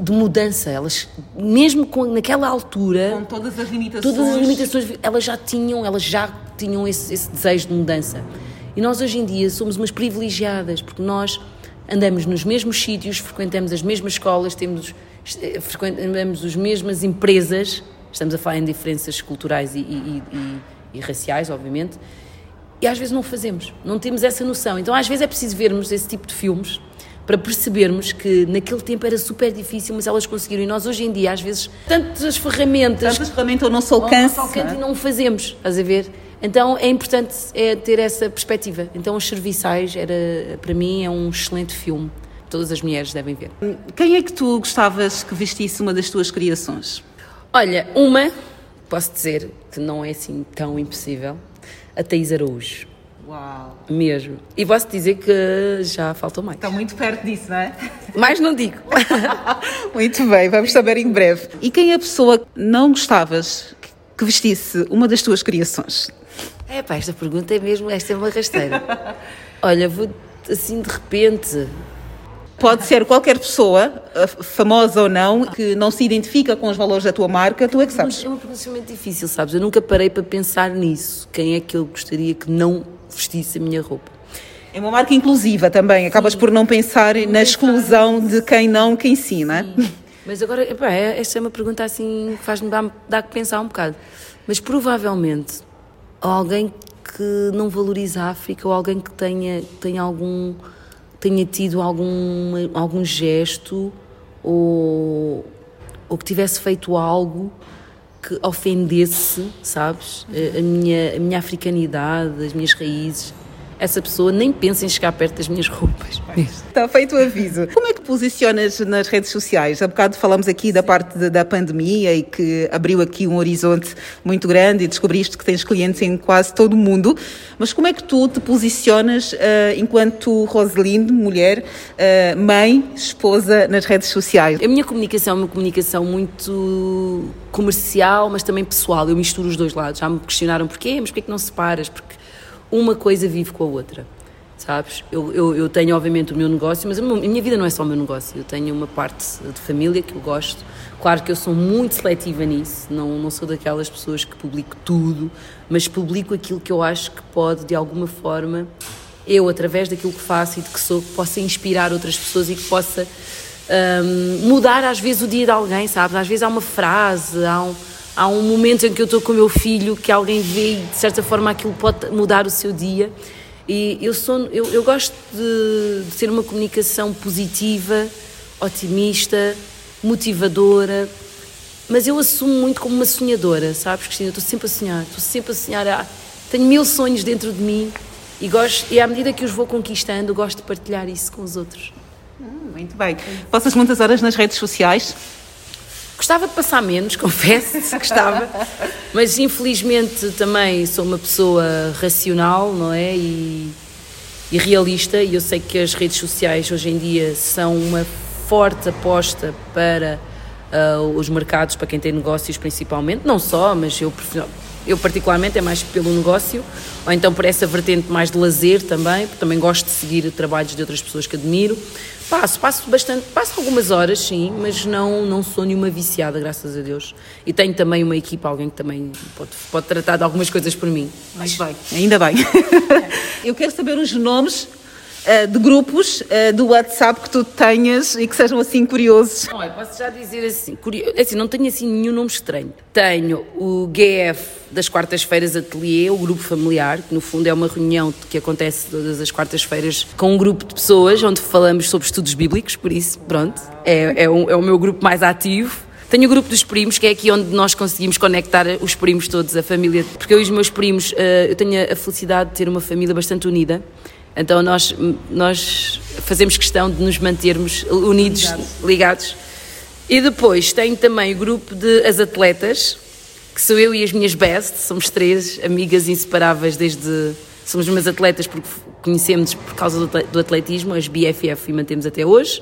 de mudança, elas mesmo com, naquela altura Com todas as limitações. todas as limitações elas já tinham elas já tinham esse, esse desejo de mudança. E nós hoje em dia somos umas privilegiadas porque nós andamos nos mesmos sítios frequentamos as mesmas escolas temos eh, frequentamos as mesmas empresas. Estamos a falar em diferenças culturais e, e- e- e raciais obviamente. E às vezes não fazemos, não temos essa noção. Então às vezes é preciso vermos esse tipo de filmes para percebermos que naquele tempo era super difícil, mas elas conseguiram. E nós hoje em dia, às vezes, tantas ferramentas Tantas ferramentas ao nosso ao alcance. nosso alcance não e não o fazemos, estás a ver? Então é importante é, ter essa perspectiva. Então Os Serviçais, era, para mim, é um excelente filme. Todas as mulheres devem ver. Quem é que tu gostavas que vestisse uma das tuas criações? Olha, uma, posso dizer que não é assim tão impossível, a Thaís Araújo. Uau! Mesmo. E posso dizer que já faltou mais. Está muito perto disso, não é? Mais não digo. Muito bem, vamos saber em breve. E quem é a pessoa que não gostavas que vestisse uma das tuas criações? É pá, esta pergunta é mesmo, esta é uma rasteira. Olha, vou assim de repente. Pode ser qualquer pessoa, eh, famosa ou não, que não se identifica com os valores da tua marca, tu é que sabes. É uma pergunta extremamente difícil, sabes? Eu nunca parei para pensar nisso. Quem é que eu gostaria que não vestisse a minha roupa? É uma marca inclusiva também, acabas por não pensar na exclusão de quem não, quem sim, não é? Mas agora, epá, é- esta é uma pergunta assim que faz-me dar, dar que pensar um bocado. Mas provavelmente alguém que não valoriza a África ou alguém que tenha, tenha algum tenha tido algum, algum gesto ou, ou que tivesse feito algo que ofendesse, sabes, a, minha, a minha africanidade, as minhas raízes. Essa pessoa nem pensa em chegar perto das minhas roupas. Está feito o aviso. Como é que posicionas nas redes sociais? Há bocado falamos aqui da parte de- da pandemia e que abriu aqui um horizonte muito grande e descobriste que tens clientes em quase todo o mundo. Mas como é que tu te posicionas eh, enquanto Roselinde, mulher, eh, mãe, esposa, nas redes sociais? A minha comunicação é uma comunicação muito comercial, mas também pessoal. Eu misturo os dois lados. Já me questionaram porquê, mas porquê que não separas? Porque uma coisa vive com a outra, sabes? Eu, eu, eu tenho, obviamente, o meu negócio, mas a minha vida não é só o meu negócio. Eu tenho uma parte de família que eu gosto. Claro que eu sou muito seletiva nisso. Não, não sou daquelas pessoas que publico tudo, mas publico aquilo que eu acho que pode, de alguma forma, eu, através daquilo que faço e de que sou, que possa inspirar outras pessoas e que possa hum, mudar às vezes o dia de alguém, sabes? Às vezes há uma frase, há um, há um momento em que eu estou com o meu filho que alguém vê e de certa forma aquilo pode mudar o seu dia. E eu, sou, eu, eu gosto de, de ter uma comunicação positiva, otimista, motivadora, mas eu assumo muito como uma sonhadora, sabes, Cristina? Eu estou sempre a sonhar, estou sempre a sonhar. ah, Tenho mil sonhos dentro de mim e, gosto, e à medida que os vou conquistando, gosto de partilhar isso com os outros. Muito bem. Passas muitas horas nas redes sociais? Gostava de passar menos, confesso, gostava, mas infelizmente também sou uma pessoa racional, não é? E, e realista, e eu sei que as redes sociais hoje em dia são uma forte aposta para ah, os mercados, para quem tem negócios principalmente, não só, mas eu, eu particularmente é mais pelo negócio, ou então por essa vertente mais de lazer também, porque também gosto de seguir trabalhos de outras pessoas que admiro. Passo, passo bastante, passo algumas horas, sim, mas não, não sou nenhuma viciada, graças a Deus. E tenho também uma equipa, alguém que também pode, pode tratar de algumas coisas por mim. Muito bem. Ainda bem. Eu quero saber os nomes uh, de grupos uh, do WhatsApp que tu tenhas e que sejam assim curiosos. Olha, posso já dizer assim, curioso, assim, não tenho assim nenhum nome estranho. Tenho o GF das quartas-feiras Atelier, o grupo familiar, que no fundo é uma reunião que acontece todas as quartas-feiras com um grupo de pessoas onde falamos sobre estudos bíblicos, por isso, pronto, é, é, um, é o meu grupo mais ativo. Tenho o grupo dos primos, que é aqui onde nós conseguimos conectar os primos todos, a família, porque eu e os meus primos, uh, eu tenho a felicidade de ter uma família bastante unida. Então nós, nós fazemos questão de nos mantermos unidos, ligados. ligados. E depois tenho também o grupo de as atletas, que sou eu e as minhas best, somos três amigas inseparáveis desde. Somos umas atletas porque conhecemos por causa do atletismo, as BFF, e mantemos até hoje.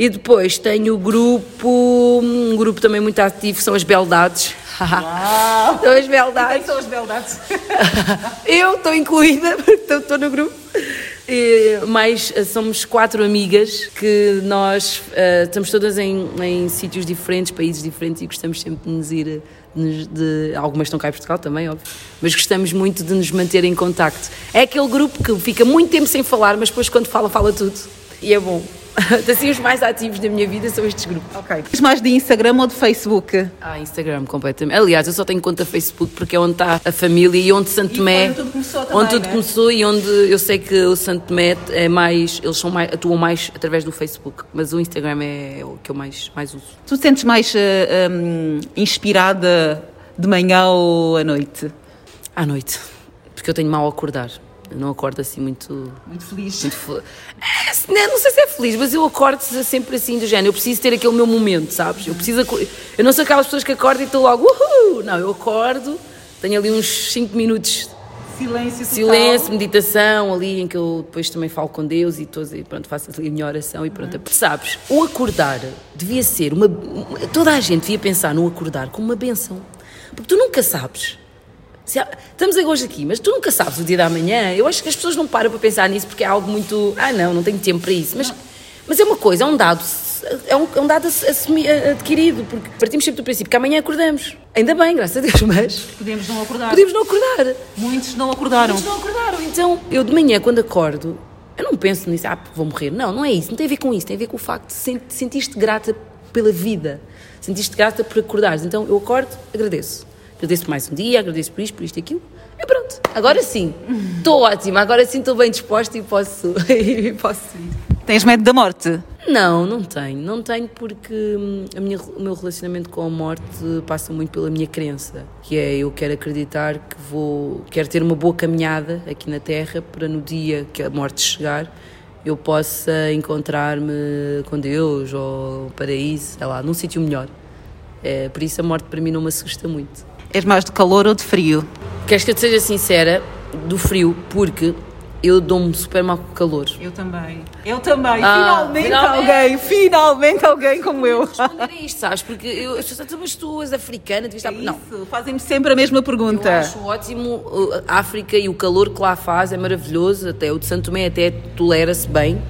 E depois tenho o grupo, um grupo também muito ativo, são as Beldades. Uau! são as Beldades. Quem são as Beldades? Eu estou incluída, estou no grupo. E, mais somos quatro amigas que nós uh, estamos todas em, em sítios diferentes, países diferentes e gostamos sempre de nos ir. De, de, algumas estão cá em Portugal também, óbvio, mas gostamos muito de nos manter em contacto. É aquele grupo que fica muito tempo sem falar, mas depois quando fala, fala tudo. E é bom. assim, os mais ativos da minha vida são estes grupos. Ok. Mais de Instagram ou de Facebook? Ah, Instagram, completamente. Aliás, eu só tenho conta Facebook porque é onde está a família e onde Santo Tomé. Onde tudo começou também, Onde tudo né? começou e onde eu sei que o Santo Tomé é mais. Eles são mais, atuam mais através do Facebook, mas o Instagram é o que eu mais, mais uso. Tu te sentes mais uh, um, inspirada de manhã ou à noite? À noite. Porque eu tenho mal a acordar. Eu não acordo assim muito. Muito feliz. Muito é, não sei se é feliz, mas eu acordo sempre assim do género. Eu preciso ter aquele meu momento, sabes? Eu preciso. Eu não sou aquelas pessoas que acordam e estou logo. Uhul! Não, eu acordo, tenho ali uns 5 minutos. Silêncio, total. Silêncio, meditação, ali em que eu depois também falo com Deus e, todos, e pronto, faço ali a minha oração e pronto. Uhum. Sabes, o acordar devia ser uma. Toda a gente devia pensar no acordar como uma benção. Porque tu nunca sabes Estamos hoje aqui, mas tu nunca sabes o dia da manhã. Eu acho que as pessoas não param para pensar nisso porque é algo muito. Ah, não, não tenho tempo para isso. Mas, mas é uma coisa, é um dado. É um, é um dado adquirido, porque partimos sempre do princípio que amanhã acordamos. Ainda bem, graças a Deus, mas. Podemos não acordar. Podemos não acordar. Muitos não acordaram. Muitos não acordaram. Então, eu de manhã, quando acordo, eu não penso nisso, ah, vou morrer. Não, não é isso. Não tem a ver com isso. Tem a ver com o facto de sentir-te grata pela vida. Sentir-te grata por acordares. Então, eu acordo, agradeço agradeço por mais um dia, agradeço por isto, por isto e aquilo. E pronto, agora sim, estou ótima, agora sim estou bem disposta e posso, e posso ir. Tens medo da morte? Não, não tenho. Não tenho porque hum, minha, o meu relacionamento com a morte passa muito pela minha crença, que é eu quero acreditar que vou, quero ter uma boa caminhada aqui na Terra para no dia que a morte chegar eu possa encontrar-me com Deus ou paraíso, sei lá, num sítio melhor. É, por isso a morte para mim não me assusta muito. És mais de calor ou de frio? Queres que eu te seja sincera? Do frio, porque eu dou-me super mal com o calor. Eu também. Eu também. Ah, finalmente, finalmente, alguém, finalmente alguém como eu. Responder a isto, sabes? Porque eu, mas tu és africana, devias estar. É não. Fazem-me sempre a mesma pergunta. Eu acho ótimo. A África e o calor que lá faz é maravilhoso. Até o de Santo Tomé até tolera-se bem.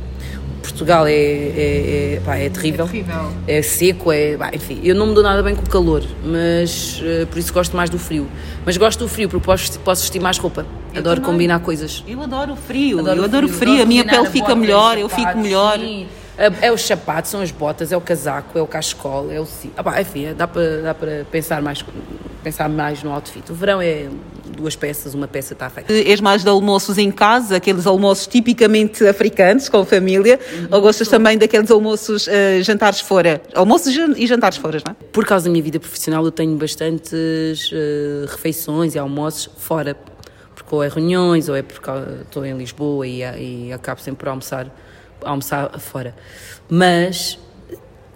Portugal é, é, é, pá, é terrível. É terrível. É seco, é. Pá, enfim, eu não me dou nada bem com o calor, mas uh, por isso gosto mais do frio. Mas gosto do frio porque posso, posso vestir mais roupa. Eu adoro também. combinar coisas. Eu adoro o frio. Adoro eu adoro o frio. frio. A minha pele fica melhor, eu fico melhor. Sim. É os sapatos, são as botas, é o casaco, é o cachecol, é o ah, pá, enfim, dá para dá para pensar mais pensar mais no outfit. O verão é duas peças, uma peça está feita. És mais de almoços em casa, aqueles almoços tipicamente africanos, com família, uhum. ou gostas também daqueles almoços, uh, jantares fora? Almoços e jantares fora, não é? Por causa da minha vida profissional, eu tenho bastantes uh, refeições e almoços fora, porque ou é reuniões, ou é porque estou em Lisboa e, e acabo sempre por almoçar, almoçar fora. Mas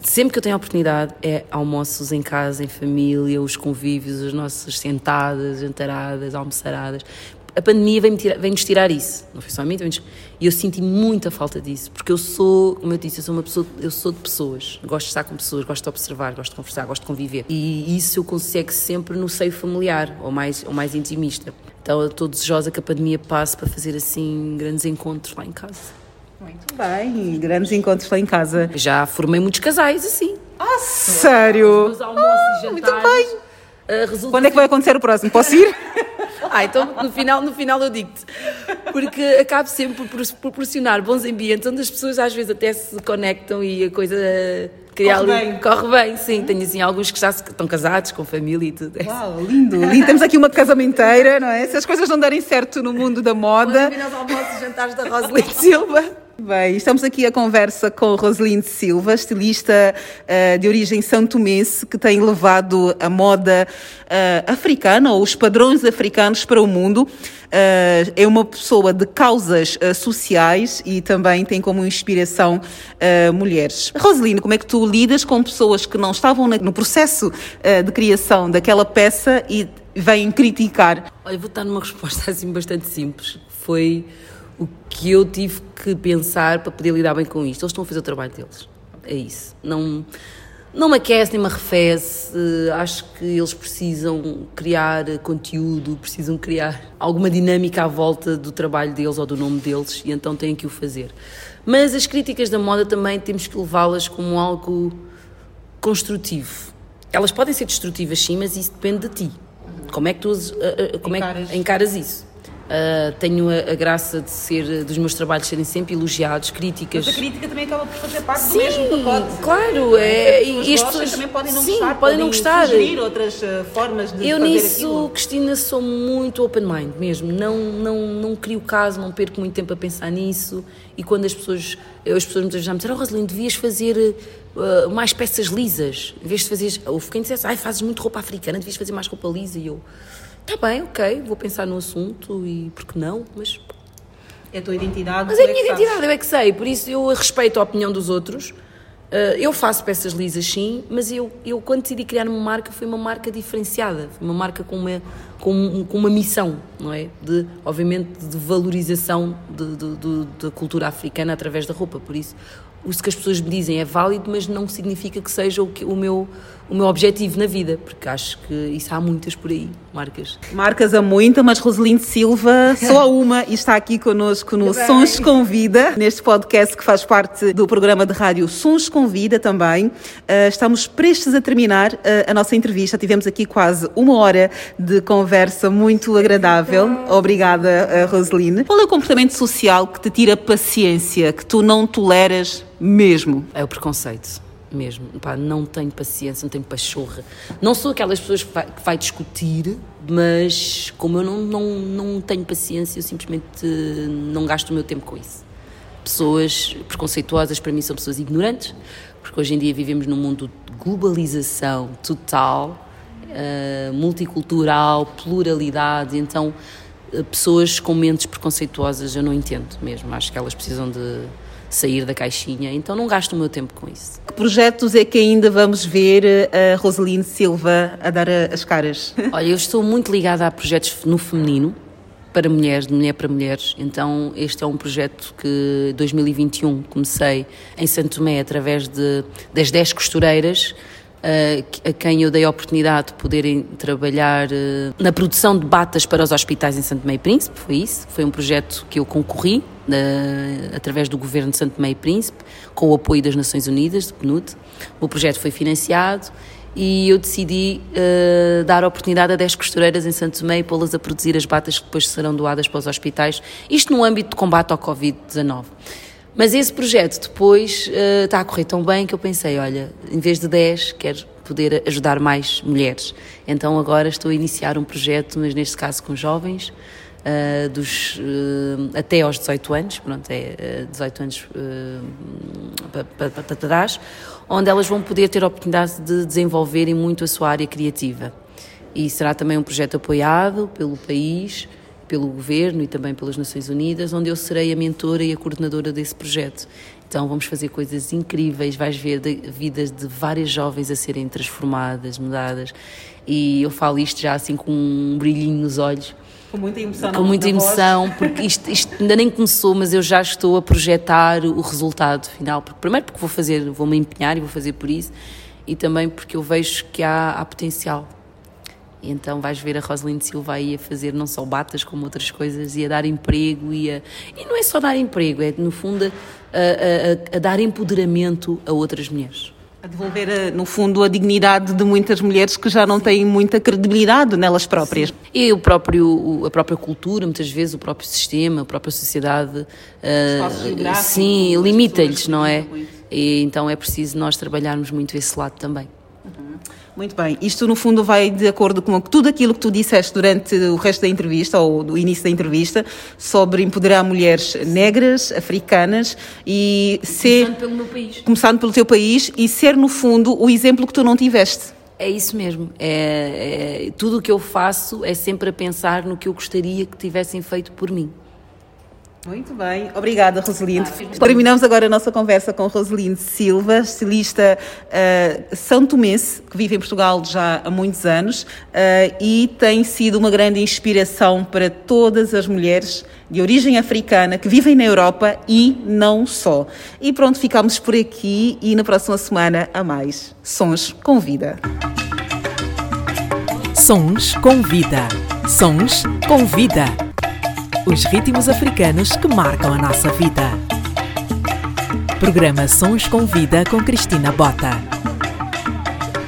sempre que eu tenho a oportunidade, é almoços em casa, em família, os convívios, as nossas sentadas, jantaradas, almoçaradas. A pandemia vem-nos tirar, vem tirar isso, não foi só a mim, e eu senti muita falta disso, porque eu sou, como eu disse, eu sou uma pessoa, eu sou de pessoas, gosto de estar com pessoas, gosto de observar, gosto de conversar, gosto de conviver, e isso eu consigo sempre no seio familiar, ou mais, ou mais intimista. Então eu estou desejosa que a pandemia passe para fazer assim grandes encontros lá em casa. Muito bem, grandes encontros lá em casa. Já formei muitos casais assim. Ah, sério? Os almoços ah, e jantares. Muito bem. Uh, Quando é que vai acontecer o próximo? Posso ir? ah, então no final, no final eu digo-te. porque acabo sempre por proporcionar bons ambientes onde as pessoas às vezes até se conectam e a coisa criar corre ali. Bem. Corre bem, sim. Tenho assim alguns que já estão casados, com família e tudo. Uau, lindo, lindo. Temos aqui uma casamenteira, não é? Se as coisas não derem certo no mundo da moda. Vamos almoços e jantares da Rosalind Silva. Bem, estamos aqui a conversa com Rosalind Silva, estilista uh, de origem santomense, que tem levado a moda uh, africana ou os padrões africanos para o mundo. Uh, é uma pessoa de causas sociais e também tem como inspiração mulheres. Rosalind, como é que tu lidas com pessoas que não estavam no processo de criação daquela peça e vêm criticar? Olha, vou dar numa resposta assim bastante simples. Foi o que eu tive que pensar para poder lidar bem com isto. Eles estão a fazer o trabalho deles. É isso. Não, não me aquece nem me arrefece. Acho que eles precisam criar conteúdo, precisam criar alguma dinâmica à volta do trabalho deles ou do nome deles e então têm que o fazer. Mas as críticas da moda também temos que levá-las como algo construtivo. Elas podem ser destrutivas, sim, mas isso depende de ti. Como é que tu como é que encaras isso? Uh, tenho a, a, graça de ser dos meus trabalhos serem sempre elogiados, críticas. Mas a crítica também acaba por fazer parte sim, do mesmo pacote. Claro, é. E as pessoas também podem não sim, gostar, podem, não gostar. sugerir outras uh, formas de Eu nisso, aquilo. Cristina, sou muito open mind mesmo. Não, não, não crio caso, não perco muito tempo a pensar nisso. E quando as pessoas, as pessoas muitas vezes me disseram, oh, Rosalind, devias fazer uh, mais peças lisas. Em vez de fazer. Houve quem dissesse, ai, fazes muito roupa africana, devias fazer mais roupa lisa. E eu. Está bem, ok, vou pensar no assunto e por que não, mas. É a tua identidade. Mas é a minha identidade, eu é que sei, por isso eu respeito a opinião dos outros. Uh, eu faço peças lisas, sim, mas eu, eu quando decidi criar uma marca foi uma marca diferenciada, foi uma marca com uma, com, com uma missão, não é? De, obviamente, de valorização de, de, de, da cultura africana através da roupa. Por isso, o que as pessoas me dizem é válido, mas não significa que seja o, que, o, meu, o meu objetivo na vida, porque acho que isso há muitas por aí, marcas. Marcas há muita, mas Rosalind Silva, só uma, e está aqui connosco no Sons Convida, neste podcast que faz parte do programa de rádio Sons Convida também. Uh, estamos prestes a terminar uh, a nossa entrevista, tivemos aqui quase uma hora de conversa muito agradável. Obrigada, uh, Rosalind. Qual é o comportamento social que te tira paciência, que tu não toleras mesmo. É o preconceito, mesmo. Pá, não tenho paciência, não tenho pachorra. Não sou aquelas pessoas que vai, que vai discutir, mas como eu não, não, não tenho paciência, eu simplesmente não gasto o meu tempo com isso. Pessoas preconceituosas, para mim, são pessoas ignorantes, porque hoje em dia vivemos num mundo de globalização total, uh, multicultural, pluralidade, então uh, pessoas com mentes preconceituosas eu não entendo mesmo. Acho que elas precisam de sair da caixinha, então não gasto o meu tempo com isso. Que projetos é que ainda vamos ver a Roseline Silva a dar as caras? Olha, eu estou muito ligada a projetos no feminino, para mulheres, de mulher para mulheres. Então, este é um projeto que 2021 comecei em Santo Tomé através de, das 10 costureiras a quem eu dei a oportunidade de poderem trabalhar eh, na produção de batas para os hospitais em Santo Meio Príncipe, foi isso. Foi um projeto que eu concorri através do governo de Santo Meio Príncipe, com o apoio das Nações Unidas, do PNUD. O projeto foi financiado e eu decidi uh, dar a oportunidade a 10 costureiras em Santo Tomé e pô-las a produzir as batas que depois serão doadas para os hospitais, isto no âmbito de combate ao Covid-19. Mas esse projeto depois uh, está a correr tão bem que eu pensei, olha, em vez de 10, quero poder ajudar mais mulheres. Então agora estou a iniciar um projeto, mas neste caso com jovens, uh, dos, uh, até aos 18 anos, pronto, é 18 anos para, para trás, onde elas vão poder ter a oportunidade de desenvolverem muito a sua área criativa. E será também um projeto apoiado pelo país, pelo governo e também pelas Nações Unidas, onde eu serei a mentora e a coordenadora desse projeto. Então vamos fazer coisas incríveis, vais ver de, vidas de várias jovens a serem transformadas, mudadas. E eu falo isto já assim com um brilhinho nos olhos. Com muita emoção. Com muita emoção, voz. porque isto, isto, ainda nem começou, mas eu já estou a projetar o resultado final. Porque, primeiro porque vou fazer, vou me empenhar e vou fazer por isso, e também porque eu vejo que há, há potencial e então vais ver a Rosalind Silva aí a fazer não só batas como outras coisas e a dar emprego e a... E não é só dar emprego, é no fundo a, a, a, a dar empoderamento a outras mulheres. A devolver, eh, no fundo, a dignidade de muitas mulheres que já não têm muita credibilidade nelas próprias. Sim. E o próprio, a própria cultura, muitas vezes, o próprio sistema, a própria sociedade, uh, sim, limita-lhes, não é? E então é preciso nós trabalharmos muito esse lado também. Muito bem. Isto, no fundo, vai de acordo com tudo aquilo que tu disseste durante o resto da entrevista, ou do início da entrevista, sobre empoderar mulheres negras, africanas e ser. Começando pelo meu país. Começando pelo teu país e ser, no fundo, o exemplo que tu não tiveste. É isso mesmo. É, é, tudo o que eu faço é sempre a pensar no que eu gostaria que tivessem feito por mim. Muito bem, obrigada Roselinde. Ah, Terminamos agora a nossa conversa com Roselinde Silva, estilista uh, são tomense, que vive em Portugal já há muitos anos uh, e tem sido uma grande inspiração para todas as mulheres de origem africana que vivem na Europa e não só. E pronto, ficamos por aqui e na próxima semana a mais. Sons com Vida. Sons com Vida. Sons com Vida os ritmos africanos que marcam a nossa vida. Programa Sons com Vida com Cristina Bota.